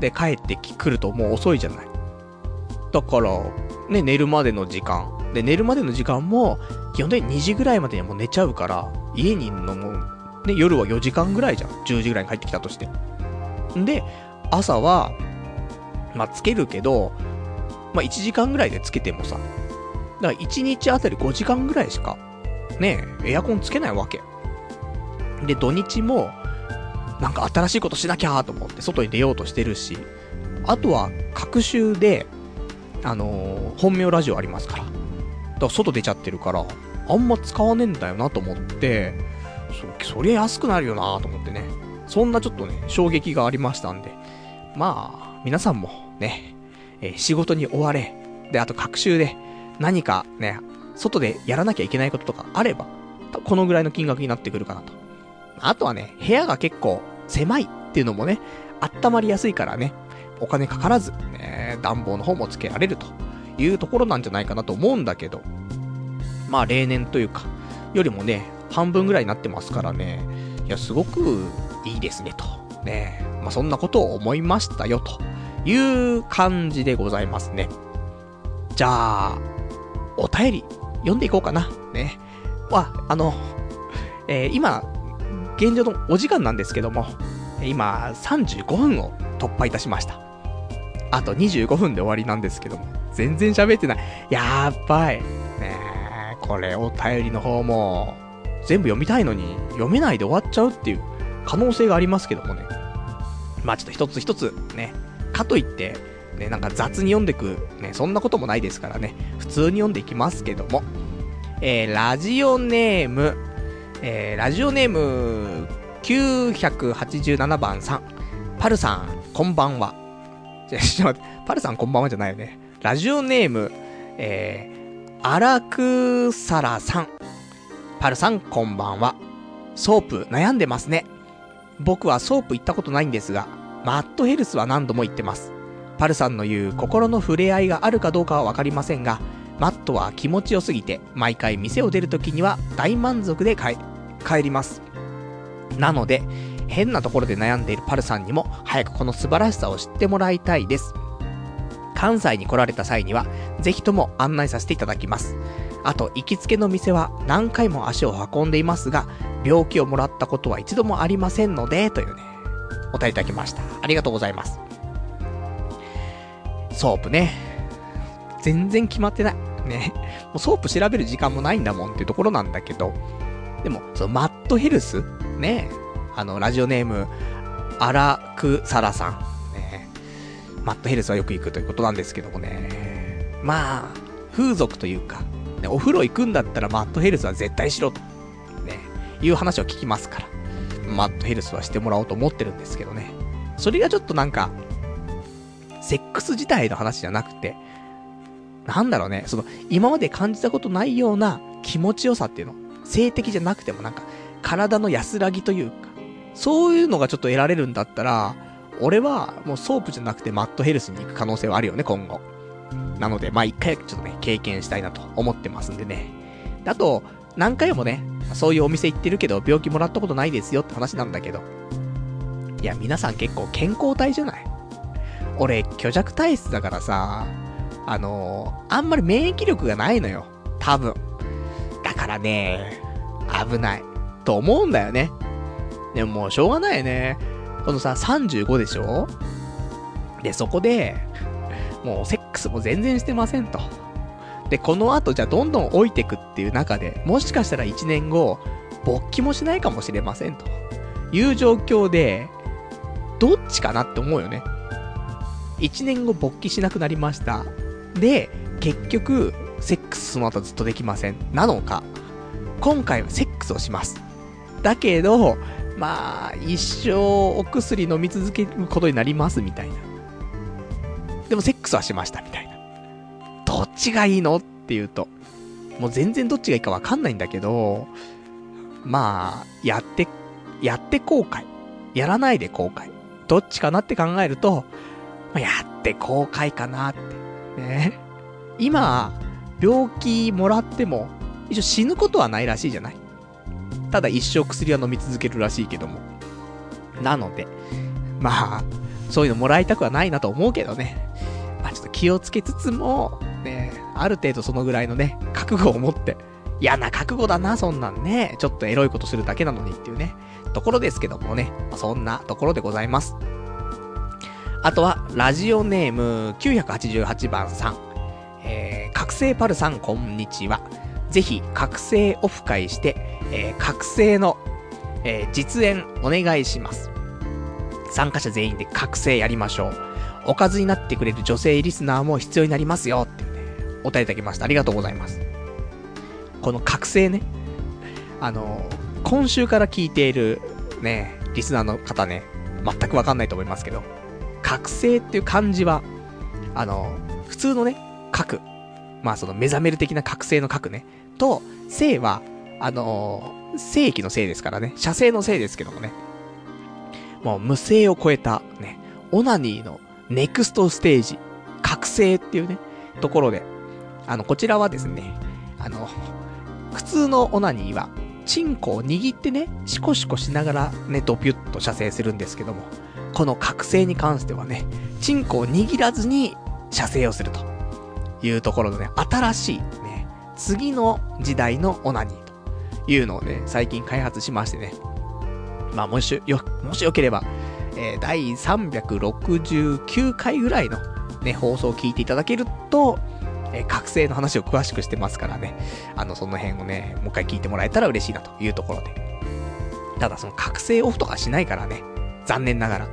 で、帰ってくるともう遅いじゃない。だから、ね、寝るまでの時間。で、寝るまでの時間も、基本的に2時ぐらいまでにはもう寝ちゃうから、家にいるのも、ね、夜は4時間ぐらいじゃん。10時ぐらいに帰ってきたとして。んで、朝は、まあ、つけるけど、まあ、1時間ぐらいでつけてもさ、だから1日あたり5時間ぐらいしか、ね、エアコンつけないわけ。で、土日も、なんか新しいことしなきゃと思って外に出ようとしてるし、あとは、各週で、あのー、本名ラジオありますから。だから外出ちゃってるから、あんま使わねえんだよなと思って、そ、そりゃ安くなるよなと思ってね。そんなちょっとね、衝撃がありましたんで。まあ、皆さんもね、えー、仕事に追われ、で、あと各週で何かね、外でやらなきゃいけないこととかあれば、このぐらいの金額になってくるかなと。あとはね、部屋が結構狭いっていうのもね、温まりやすいからね、お金かからず、ね、暖房の方もつけられるというところなんじゃないかなと思うんだけど、まあ例年というか、よりもね、半分ぐらいになってますからね、いや、すごくいいですね、と。ねまあそんなことを思いましたよ、という感じでございますね。じゃあ、お便り読んでいこうかな。ね。まあ、あの、えー、今、現状のお時間なんですけども、今、35分を突破いたしました。あと25分で終わりなんですけども、全然喋ってない。やばい。ねえ、これお便りの方も、全部読みたいのに、読めないで終わっちゃうっていう可能性がありますけどもね。まあちょっと一つ一つ、ね、かといって、ね、なんか雑に読んでく、ね、そんなこともないですからね、普通に読んでいきますけども。えー、ラジオネーム、えー、ラジオネーム987番さん。パルさん、こんばんは。じゃ、ちょ待って、パルさんこんばんはじゃないよね。ラジオネーム、えー、アラクサラさん。パルさん、こんばんは。ソープ悩んでますね。僕はソープ行ったことないんですが、マットヘルスは何度も行ってます。パルさんの言う心の触れ合いがあるかどうかはわかりませんが、マットは気持ちよすぎて、毎回店を出るときには大満足で帰、帰ります。なので、変なところで悩んでいるパルさんにも、早くこの素晴らしさを知ってもらいたいです。関西に来られた際には、ぜひとも案内させていただきます。あと、行きつけの店は何回も足を運んでいますが、病気をもらったことは一度もありませんので、というね、お便りいただきました。ありがとうございます。ソープね。全然決まってない。ね。もうソープ調べる時間もないんだもんっていうところなんだけど、でも、そのマットヘルス？ねあの、ラジオネーム、アラクサラさん。ねマットヘルスはよく行くということなんですけどもね。まあ、風俗というか、ね、お風呂行くんだったらマットヘルスは絶対しろと、ね、いう話を聞きますから。マットヘルスはしてもらおうと思ってるんですけどね。それがちょっとなんか、セックス自体の話じゃなくて、なんだろうね、その、今まで感じたことないような気持ちよさっていうの。性的じゃなくてもなんか、体の安らぎというか、そういうのがちょっと得られるんだったら、俺はもうソープじゃなくてマットヘルスに行く可能性はあるよね、今後。なので、まあ一回ちょっとね、経験したいなと思ってますんでね。あと、何回もね、そういうお店行ってるけど、病気もらったことないですよって話なんだけど。いや、皆さん結構健康体じゃない？俺、虚弱体質だからさ、あのー、あんまり免疫力がないのよ。多分。だからね、危ない。と思うんだよね。でももうしょうがないね。このさ、35でしょ？で、そこで、もうセックスも全然してませんと。で、この後じゃどんどん老いてくっていう中で、もしかしたら1年後、勃起もしないかもしれませんと。いう状況で、どっちかなって思うよね。1年後勃起しなくなりました。で、結局、セックスその後ずっとできません。なのか、今回はセックスをします。だけど、まあ、一生お薬飲み続けることになりますみたいな。でもセックスはしましたみたいな。どっちがいいのっていうと、もう全然どっちがいいかわかんないんだけど、まあ、やって、やって後悔。やらないで後悔。どっちかなって考えると、まあ、やって後悔かなって。ね。今、病気もらっても、一応死ぬことはないらしいじゃない？ただ一生薬は飲み続けるらしいけども。なので、まあ、そういうのもらいたくはないなと思うけどね。まあちょっと気をつけつつも、ね、ある程度そのぐらいのね、覚悟を持って、嫌な覚悟だな、そんなんね。ちょっとエロいことするだけなのにっていうね、ところですけどもね。まあ、そんなところでございます。あとは、ラジオネーム988番さん。えー、覚醒パルさん、こんにちは。ぜひ、覚醒オフ会して、えー、覚醒の、えー、実演お願いします。参加者全員で覚醒やりましょう。おかずになってくれる女性リスナーも必要になりますよってね、お便りいただきました。ありがとうございます。この覚醒ね、あの、今週から聞いているね、リスナーの方ね、全くわかんないと思いますけど、覚醒っていう漢字は、あの、普通のね、書く。まあその目覚める的な覚醒の書くね。と、性は、あのー、正規のせいですからね、射精のせいですけどもね。もう無性を超えた、ね、オナニーのネクストステージ、覚醒っていうね、ところで、あの、こちらはですね、あの、普通のオナニーは、チンコを握ってね、シコシコしながらね、ドピュッと射精するんですけども、この覚醒に関してはね、チンコを握らずに射精をするというところのね、新しいね、次の時代のオナニーというのをね、最近開発しましてね。まあ、もしよ、もしよければ、えー、第369回ぐらいのね、放送を聞いていただけると、えー、覚醒の話を詳しくしてますからね。あの、その辺をね、もう一回聞いてもらえたら嬉しいなというところで。ただその覚醒オフとかしないからね。残念ながら。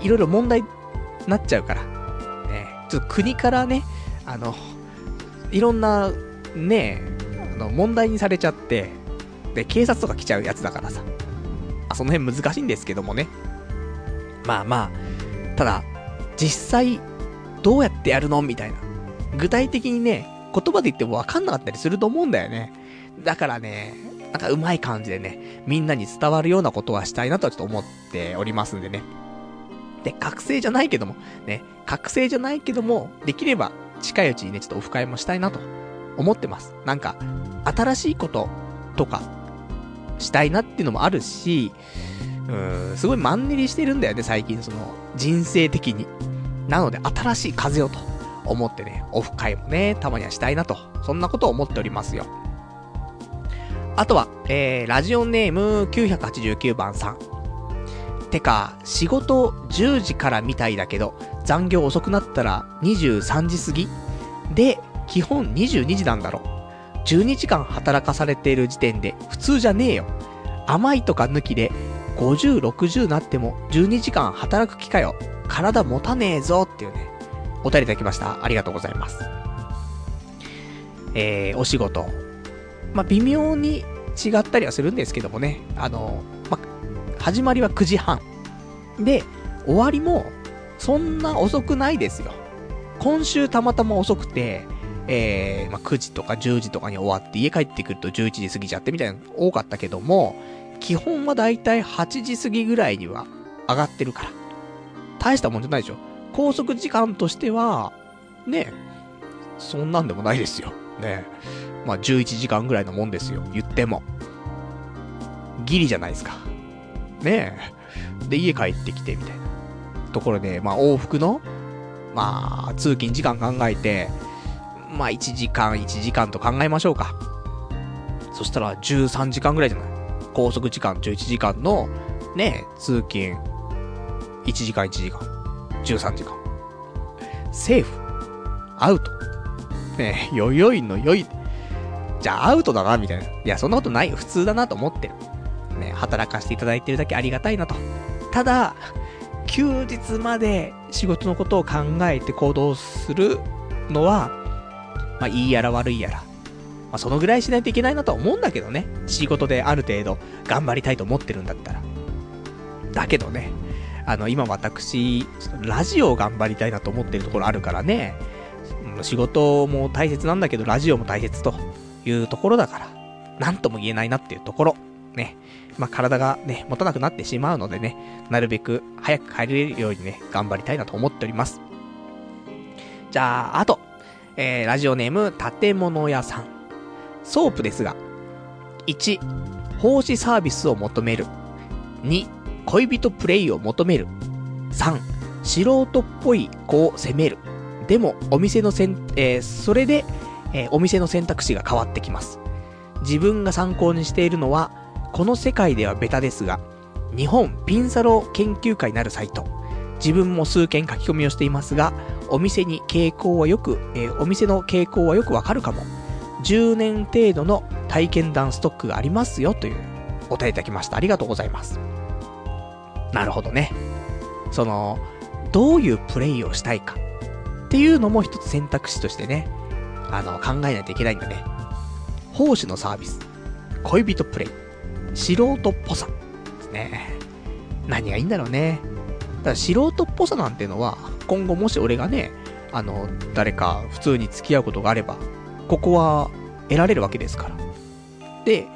いろいろ問題になっちゃうから。ね、ちょっと国からね、あの、いろんな、ね、あの、問題にされちゃって、で、警察とか来ちゃうやつだからさ。あ、その辺難しいんですけどもね。まあまあ、ただ、実際、どうやってやるの？みたいな。具体的にね、言葉で言っても分かんなかったりすると思うんだよね。だからね、なんかうまい感じでね、みんなに伝わるようなことはしたいなとはちょっと思っておりますんでね。で、覚醒じゃないけども、ね、覚醒じゃないけども、できれば近いうちにね、ちょっとオフ会もしたいなと思ってます。なんか、新しいこととか、したいなっていうのもあるし、うん、すごいマンネリしてるんだよね、最近、その、人生的に。なので、新しい風をと思ってね、オフ会もね、たまにはしたいなと、そんなことを思っておりますよ。あとは、えー、ラジオネーム989番さん。てか、仕事10時からみたいだけど、残業遅くなったら23時過ぎ？で、基本22時なんだろ。12時間働かされている時点で普通じゃねえよ。甘いとか抜きで50、60なっても12時間働く気かよ。体持たねえぞっていうね、お便りいただきました。ありがとうございます。えー、お仕事。まあ、微妙に違ったりはするんですけどもね。あの、始まりは9時半。で、終わりも、そんな遅くないですよ。今週たまたま遅くて、えー、まあ、9時とか10時とかに終わって家帰ってくると11時過ぎちゃってみたいなの多かったけども、基本はだいたい8時過ぎぐらいには上がってるから。大したもんじゃないでしょ。拘束時間としては、ねそんなんでもないですよ。ねまあ11時間ぐらいのもんですよ。言っても。ギリじゃないですか。ねえ。で、家帰ってきて、みたいな。ところで、まあ往復の、まあ、通勤時間考えて、まあ1時間、1時間と考えましょうか。そしたら13時間ぐらいじゃない？拘束時間11時間の、ね、通勤、1時間1時間、13時間。セーフ。アウト。ねよよいのよい。じゃあアウトだな、みたいな。いや、そんなことないよ。普通だなと思ってる。ね、働かせていただいてるだけありがたいなと。ただ、休日まで仕事のことを考えて行動するのは、まあ、いいやら悪いやら。まあ、そのぐらいしないといけないなとは思うんだけどね。仕事である程度頑張りたいと思ってるんだったら。だけどね、あの、今私、ラジオを頑張りたいなと思ってるところあるからね。仕事も大切なんだけど、ラジオも大切というところだから、なんとも言えないなっていうところ。ね。まあ、体がね、持たなくなってしまうのでね、なるべく早く帰れるようにね、頑張りたいなと思っております。じゃあ、あと、えー、ラジオネーム、建物屋さん。ソープですが、1、奉仕サービスを求める。2、恋人プレイを求める。3、素人っぽい子を責める。でも、お店のせん、えー、それで、えー、お店の選択肢が変わってきます。自分が参考にしているのは、この世界ではベタですが、日本ピンサロ研究会なるサイト。自分も数件書き込みをしていますが、お店に傾向はよく、えー、お店の傾向はよくわかるかも。10年程度の体験談ストックがありますよというお便りいただきました。ありがとうございます。なるほどね。その、どういうプレイをしたいかっていうのも一つ選択肢としてね、あの、考えないといけないんだね。奉仕のサービス、恋人プレイ、素人っぽさですね。何がいいんだろうね。だ素人っぽさなんてのは、今後もし俺がね、あの、誰か普通に付き合うことがあれば、ここは得られるわけですから。で、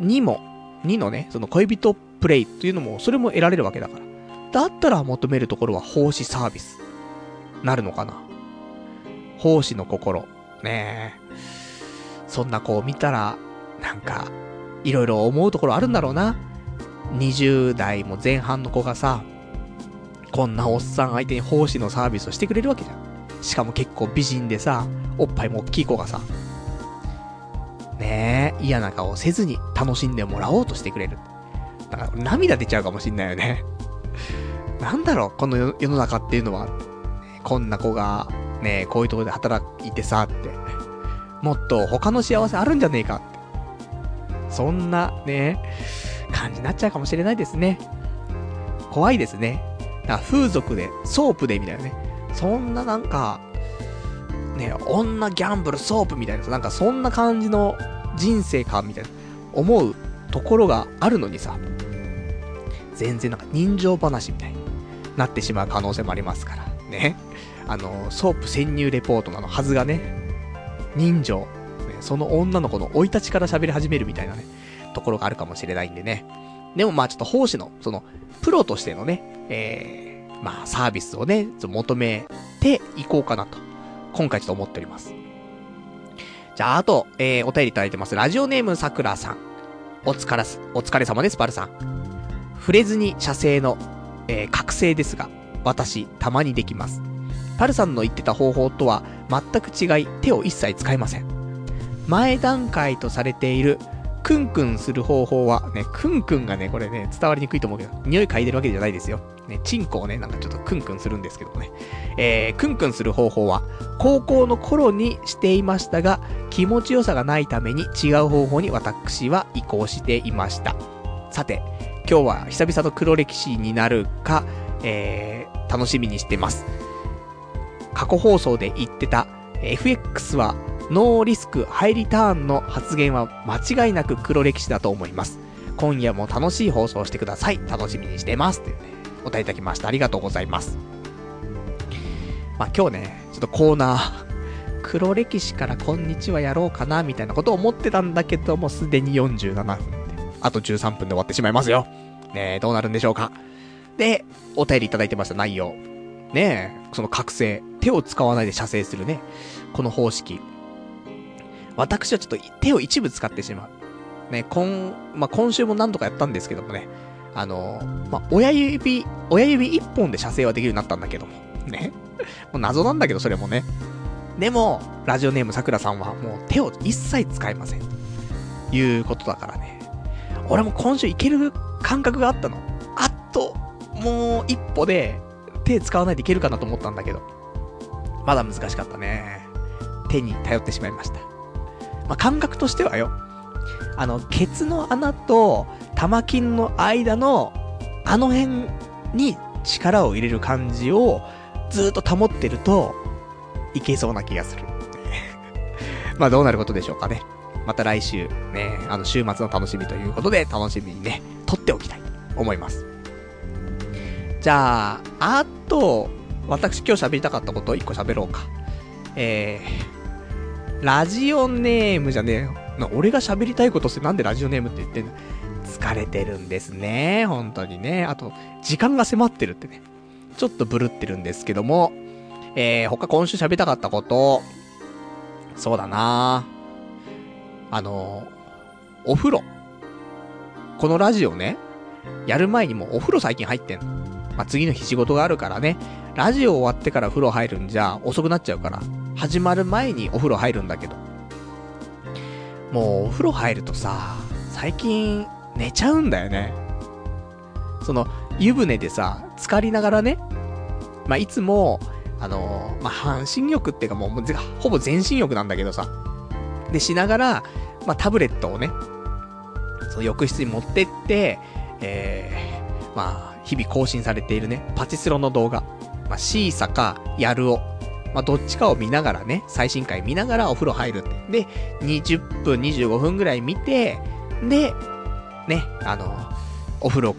2も、2のね、その恋人プレイっていうのも、それも得られるわけだから。だったら求めるところは奉仕サービス。なるのかな奉仕の心。ねえ。そんな子を見たら、なんか、いろいろ思うところあるんだろうな。20代も前半の子がさ、こんなおっさん相手に奉仕のサービスをしてくれるわけじゃん。しかも結構美人でさ、おっぱいも大きい子がさ、ねえ、嫌な顔せずに楽しんでもらおうとしてくれる。だから涙出ちゃうかもしんないよね。なんだろう、この世の中っていうのは、こんな子が、ねこういうとこで働いてさ、って。もっと他の幸せあるんじゃねえか。そんな、ね、感じになっちゃうかもしれないですね。怖いですね。だから風俗で、ソープでみたいなね。そんななんか、ね、女ギャンブルソープみたいなさ、なんかそんな感じの人生か、みたいな、思うところがあるのにさ、全然なんか人情話みたいになってしまう可能性もありますから、ね。あの、ソープ潜入レポートなのはずがね、人情、その女の子の生い立ちから喋り始めるみたいなね、ところがあるかもしれないんでね。でもまあちょっと奉仕の、その、プロとしてのね、えー、まあサービスをね、求めていこうかなと、今回ちょっと思っております。じゃあ、あと、えー、お便りいただいてます。ラジオネームさくらさん。お疲れす、お疲れ様です、パルさん。触れずに射精の、えー、覚醒ですが、私、たまにできます。パルさんの言ってた方法とは全く違い、手を一切使いません。前段階とされているクンクンする方法は、ね、クンクンがね、これね、伝わりにくいと思うけど、匂い嗅いでるわけじゃないですよ。ね、チンコをね、なんかちょっとクンクンするんですけどもね。えー、クンクンする方法は、高校の頃にしていましたが、気持ちよさがないために違う方法に私は移行していました。さて、今日は久々の黒歴史になるか、えー、楽しみにしてます。過去放送で言ってた、FX はノーリスクハイリターンの発言は間違いなく黒歴史だと思います。今夜も楽しい放送してください。楽しみにしてます。というね、お答えいただきました。ありがとうございます。まあ、今日ね、ちょっとコーナー、黒歴史からこんにちはやろうかな、みたいなことを思ってたんだけども、すでに47分で、あと13分で終わってしまいますよ。ねえ、どうなるんでしょうか。で、お便りいただいてました内容。ねえ、その覚醒。手を使わないで射精するね。この方式。私はちょっと手を一部使ってしまう。ね、今、まあ、今週も何度かやったんですけどもね。あのまあ、親指、親指一本で射精はできるようになったんだけども。ね。もう謎なんだけど、それもね。でも、ラジオネームさくらさんはもう手を一切使いません。いうことだからね。俺も今週いける感覚があったの。あっと、もう一歩で手使わないでいけるかなと思ったんだけど。まだ難しかったね。手に頼ってしまいました。まあ、感覚としてはよ、あの、ケツの穴と玉金の間の、あの辺に力を入れる感じをずっと保ってると、いけそうな気がする。まあどうなることでしょうかね。また来週、ね、あの週末の楽しみということで、楽しみにね、撮っておきたいと思います。じゃあ、あと、私今日喋りたかったことを一個喋ろうか。えー、ラジオネームじゃねえよ。俺が喋りたいことってなんでラジオネームって言ってんの？疲れてるんですね。本当にね。あと、時間が迫ってるってね。ちょっとブルってるんですけども、えー、他今週喋りたかったこと、そうだなあの、お風呂。このラジオね、やる前にもうお風呂最近入ってんの。まあ、次の日仕事があるからね、ラジオ終わってから風呂入るんじゃ遅くなっちゃうから、始まる前にお風呂入るんだけど。もうお風呂入るとさ、最近寝ちゃうんだよね。その、湯船でさ、浸かりながらね、まあ、いつも、あのー、まあ、半身浴っていうかもう、ほぼ全身浴なんだけどさ。で、しながら、まあ、タブレットをね、その浴室に持ってって、えー、まあ、日々更新されているね、パチスロの動画。まあ、シーサか、やるを。まあ、どっちかを見ながらね、最新回見ながらお風呂入るって。で、20分、25分ぐらい見て、で、ね、あの、お風呂、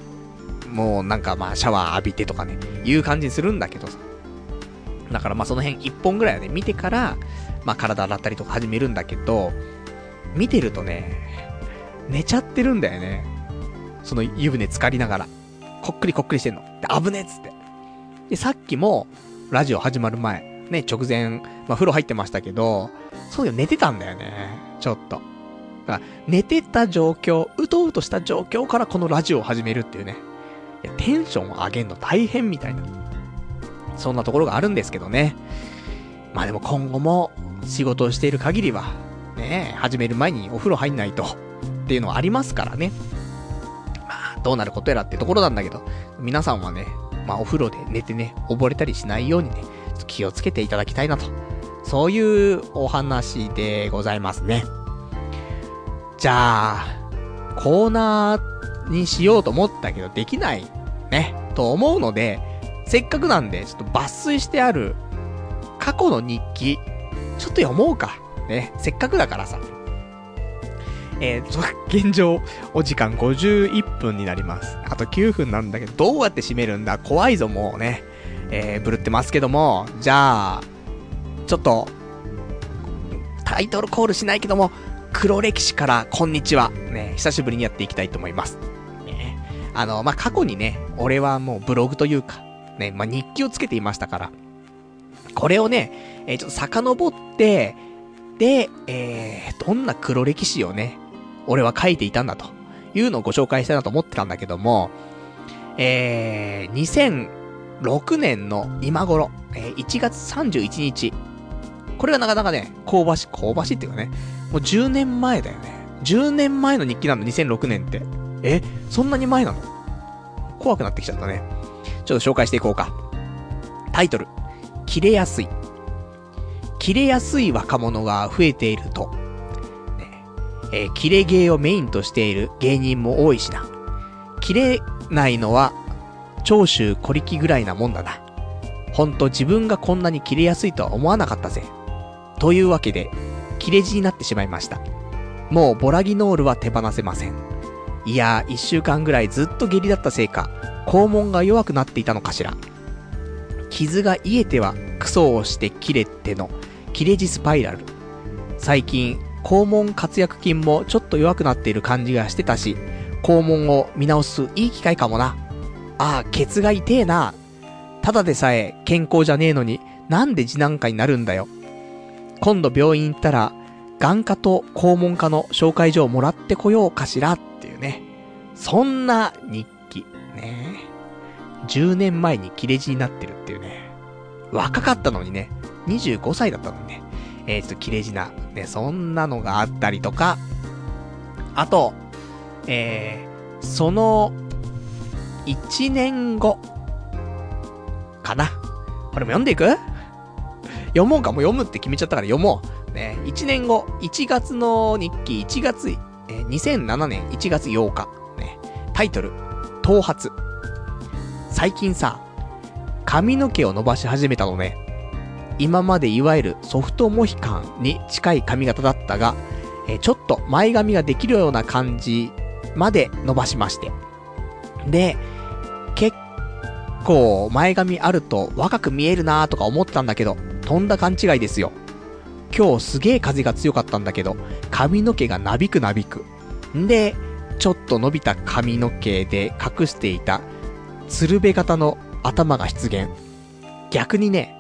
もうなんかまあシャワー浴びてとかね、いう感じにするんだけどさ。だからまあその辺1本ぐらいはね、見てから、まあ体洗ったりとか始めるんだけど、見てるとね、寝ちゃってるんだよね。その湯船浸かりながら。こっくりこっくりしてんの。で、危ねっつって。で、さっきも、ラジオ始まる前、ね、直前、まあ、風呂入ってましたけど、そうよ、寝てたんだよね。ちょっと。だから、寝てた状況、うとうとした状況からこのラジオを始めるっていうね。いや、テンションを上げるの大変みたいな。そんなところがあるんですけどね。まあでも今後も仕事をしている限りは、ね、始める前にお風呂入んないと、っていうのはありますからね。まあ、どうなることやらってところなんだけど、皆さんはね、まあお風呂で寝てね、溺れたりしないようにね、気をつけていただきたいなと。そういうお話でございますね。じゃあ、コーナーにしようと思ったけどできないね、と思うので、せっかくなんで、ちょっと抜粋してある過去の日記、ちょっと読もうか。ね、せっかくだからさ。えー、現状、お時間51分になります。あと9分なんだけど、どうやって締めるんだ？怖いぞ、もうね。えー、ぶるってますけども、じゃあ、ちょっと、タイトルコールしないけども、黒歴史からこんにちは。ね、久しぶりにやっていきたいと思います。ね、あの、まあ、過去にね、俺はもうブログというか、ね、まあ、日記をつけていましたから、これをね、えー、ちょっと遡って、で、えー、どんな黒歴史をね、俺は書いていたんだというのをご紹介したいなと思ってたんだけども、えー、2006年の今頃、えー、1月31日。これがなかなかね、香ばし、香ばしいっていうかね、もう10年前だよね。10年前の日記なの、2006年って。えそんなに前なの？怖くなってきちゃったね。ちょっと紹介していこうか。タイトル。切れやすい。切れやすい若者が増えていると、ね、えー、切れ芸をメインとしている芸人も多いしな。切れないのは、長州小力ぐらいなもんだな。ほんと自分がこんなに切れやすいとは思わなかったぜ。というわけで、切れ字になってしまいました。もうボラギノールは手放せません。いやー一週間ぐらいずっと下痢だったせいか、肛門が弱くなっていたのかしら。傷が癒えてはクソをして切れての切れ字スパイラル。最近、肛門活躍筋もちょっと弱くなっている感じがしてたし、肛門を見直すいい機会かもな。ああ、ケツが痛えな。ただでさえ健康じゃねえのに、なんで次男科になるんだよ。今度病院行ったら、眼科と肛門科の紹介状をもらってこようかしらっていうね。そんな日記。ね。10年前に切れ字になってるっていうね。若かったのにね。25歳だったのにね、えー、っと切れ字な、ね、そんなのがあったりとか、あと、えー、その、1年後、かな。これも読んでいく？読もうか、もう読むって決めちゃったから読もう。ね、1年後、1月の日記、1月、えー、2007年1月8日。ね、タイトル、頭髪。最近さ、髪の毛を伸ばし始めたのね。今までいわゆるソフトモヒカンに近い髪型だったが、えちょっと前髪ができるような感じまで伸ばしまして。で、構前髪あると若く見えるなーとか思ったんだけど、とんだ勘違いですよ。今日すげえ風が強かったんだけど、髪の毛がなびくなびく。んで、ちょっと伸びた髪の毛で隠していた、鶴瓶型の頭が出現。逆にね、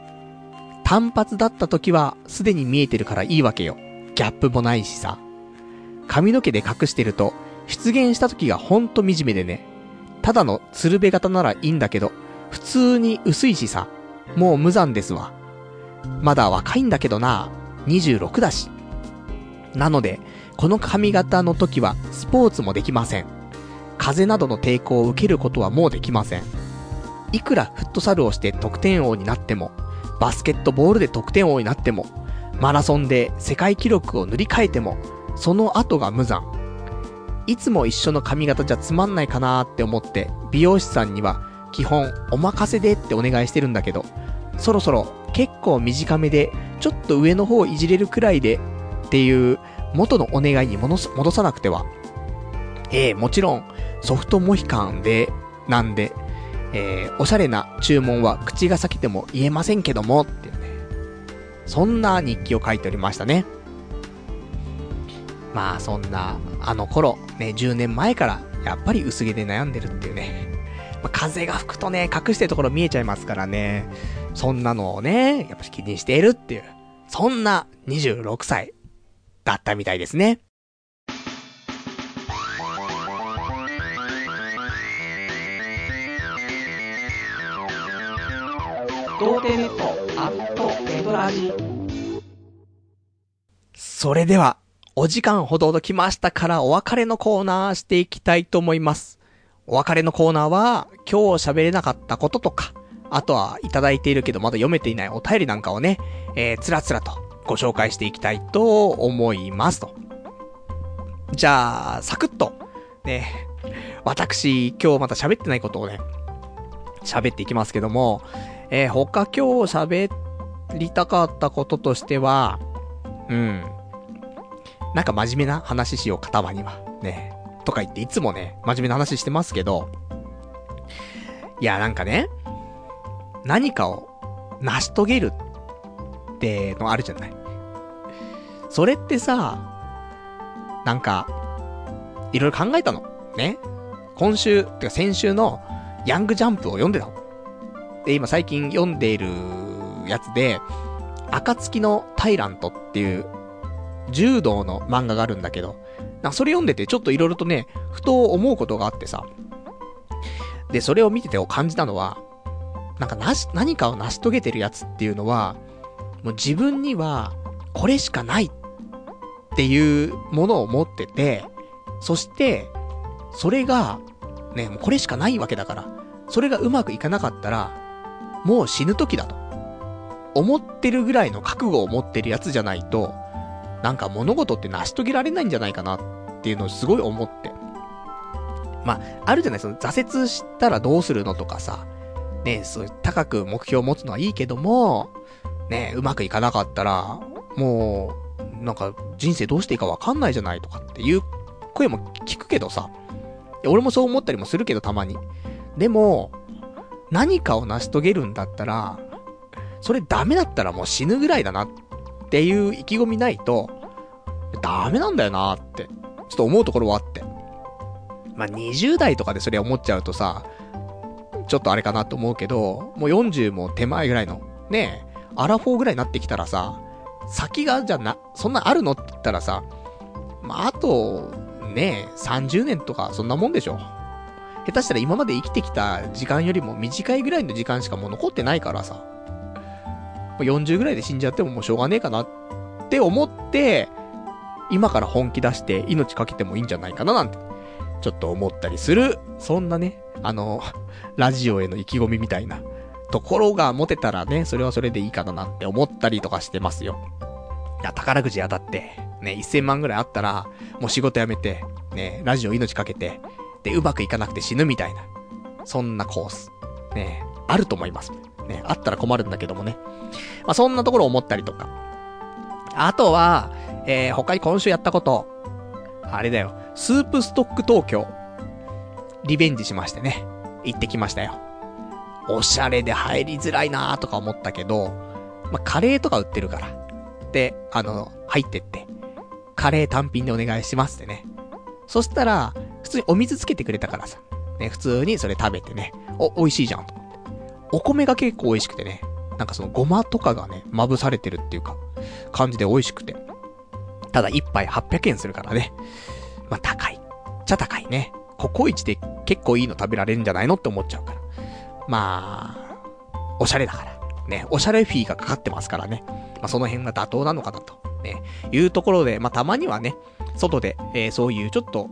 単発だった時はすでに見えてるからいいわけよ。ギャップもないしさ。髪の毛で隠してると、出現した時がほんと惨めでね。ただの鶴瓶型ならいいんだけど、普通に薄いしさ。もう無残ですわ。まだ若いんだけどな。26だし。なので、この髪型の時はスポーツもできません。風邪などの抵抗を受けることはもうできません。いくらフットサルをして得点王になっても、バスケットボールで得点王になっても、マラソンで世界記録を塗り替えても、その後が無残。いつも一緒の髪型じゃつまんないかなーって思って、美容師さんには基本お任せでってお願いしてるんだけど、そろそろ結構短めで、ちょっと上の方いじれるくらいでっていう元のお願いに戻さなくては。ええー、もちろんソフトモヒカンで、なんで、えー、おしゃれな注文は口が裂けても言えませんけども、っていうね。そんな日記を書いておりましたね。まあそんな、あの頃、ね、10年前から、やっぱり薄毛で悩んでるっていうね。まあ、風が吹くとね、隠してるところ見えちゃいますからね。そんなのをね、やっぱり気にしているっていう、そんな26歳だったみたいですね。それでは、お時間ほどときましたからお別れのコーナーしていきたいと思います。お別れのコーナーは、今日喋れなかったこととか、あとはいただいているけどまだ読めていないお便りなんかをね、えー、つらつらとご紹介していきたいと思いますと。じゃあ、サクッと、ね、私、今日また喋ってないことをね、喋っていきますけども、えー、他今日喋りたかったこととしては、うん。なんか真面目な話しようか、たまには。ね。とか言っていつもね、真面目な話してますけど、いや、なんかね、何かを成し遂げるってのあるじゃない。それってさ、なんか、いろいろ考えたの。ね。今週、てか先週のヤングジャンプを読んでたの。で、今最近読んでいるやつで、暁のタイラントっていう柔道の漫画があるんだけど、なそれ読んでてちょっと色々とね、ふと思うことがあってさ。で、それを見てて感じたのは、なんかなし、何かを成し遂げてるやつっていうのは、もう自分にはこれしかないっていうものを持ってて、そして、それが、ね、もうこれしかないわけだから、それがうまくいかなかったら、もう死ぬ時だと。思ってるぐらいの覚悟を持ってるやつじゃないと、なんか物事って成し遂げられないんじゃないかなっていうのをすごい思って。まあ、あるじゃない、その挫折したらどうするのとかさ、ね、そういう高く目標を持つのはいいけども、ね、うまくいかなかったら、もう、なんか人生どうしていいかわかんないじゃないとかっていう声も聞くけどさ、俺もそう思ったりもするけどたまに。でも、何かを成し遂げるんだったら、それダメだったらもう死ぬぐらいだなっっていう意気込みないと、ダメなんだよなって、ちょっと思うところはあって。まあ、20代とかでそれ思っちゃうとさ、ちょっとあれかなと思うけど、もう40も手前ぐらいの、ねえ、アラフォーぐらいになってきたらさ、先がじゃな、そんなあるのって言ったらさ、まあ、あと、ねえ、30年とかそんなもんでしょ。下手したら今まで生きてきた時間よりも短いぐらいの時間しかもう残ってないからさ。40ぐらいで死んじゃってももうしょうがねえかなって思って、今から本気出して命かけてもいいんじゃないかななんて、ちょっと思ったりする、そんなね、あの、ラジオへの意気込みみたいなところが持てたらね、それはそれでいいかななんて思ったりとかしてますよ。いや、宝くじ当たって、ね、1000万ぐらいあったら、もう仕事辞めて、ね、ラジオ命かけて、で、うまくいかなくて死ぬみたいな。そんなコース。ね、あると思います。ね、あったら困るんだけどもね。まあ、そんなところを思ったりとか。あとは、えー、他に今週やったこと。あれだよ。スープストック東京。リベンジしましてね。行ってきましたよ。おしゃれで入りづらいなーとか思ったけど、まあ、カレーとか売ってるから。で、あの、入ってって、カレー単品でお願いしますってね。そしたら、普通にお水つけてくれたからさ。ね、普通にそれ食べてね、お、美味しいじゃん。お米が結構美味しくてね、なんかそのごまとかがね、まぶされてるっていうか、感じで美味しくて。ただ一杯800円するからね。まあ、高い。ちゃ高いね。ココイチで結構いいの食べられるんじゃないのって思っちゃうから。まあ、おしゃれだから。ね、おしゃれフィーがかかってますからね。まあ、その辺が妥当なのかなと。ね、いうところで、まあ、たまにはね、外で、えー、そういうちょっと、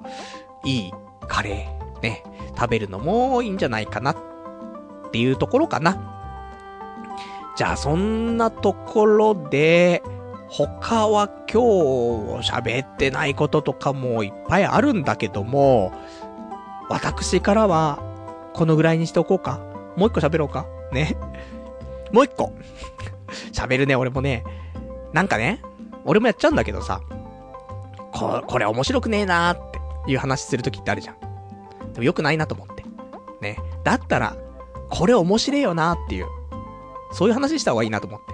いいカレー、ね、食べるのもいいんじゃないかなっていうところかな。じゃあそんなところで、他は今日喋ってないこととかもいっぱいあるんだけども、私からはこのぐらいにしておこうか。もう一個喋ろうか。ね。もう一個。喋るね、俺もね。なんかね、俺もやっちゃうんだけどさ、こ、これ面白くねえなーっていう話するときってあるじゃん。でも良くないなと思って。ね。だったら、これ面白いよなーっていう、そういう話した方がいいなと思って。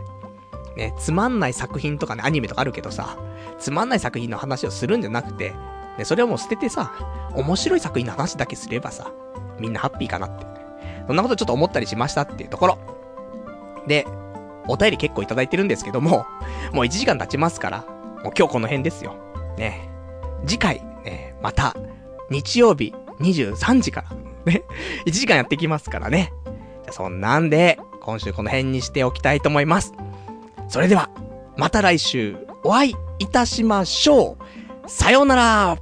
ね、つまんない作品とかね、アニメとかあるけどさ、つまんない作品の話をするんじゃなくて、ね、それをもう捨ててさ、面白い作品の話だけすればさ、みんなハッピーかなって。そんなことちょっと思ったりしましたっていうところ。で、お便り結構いただいてるんですけども、もう1時間経ちますから、もう今日この辺ですよ。ね。次回、ね、また、日曜日23時から、ね、1時間やってきますからね。そんなんで、今週この辺にしておきたいと思います。それでは、また来週お会いいたしましょう。さようなら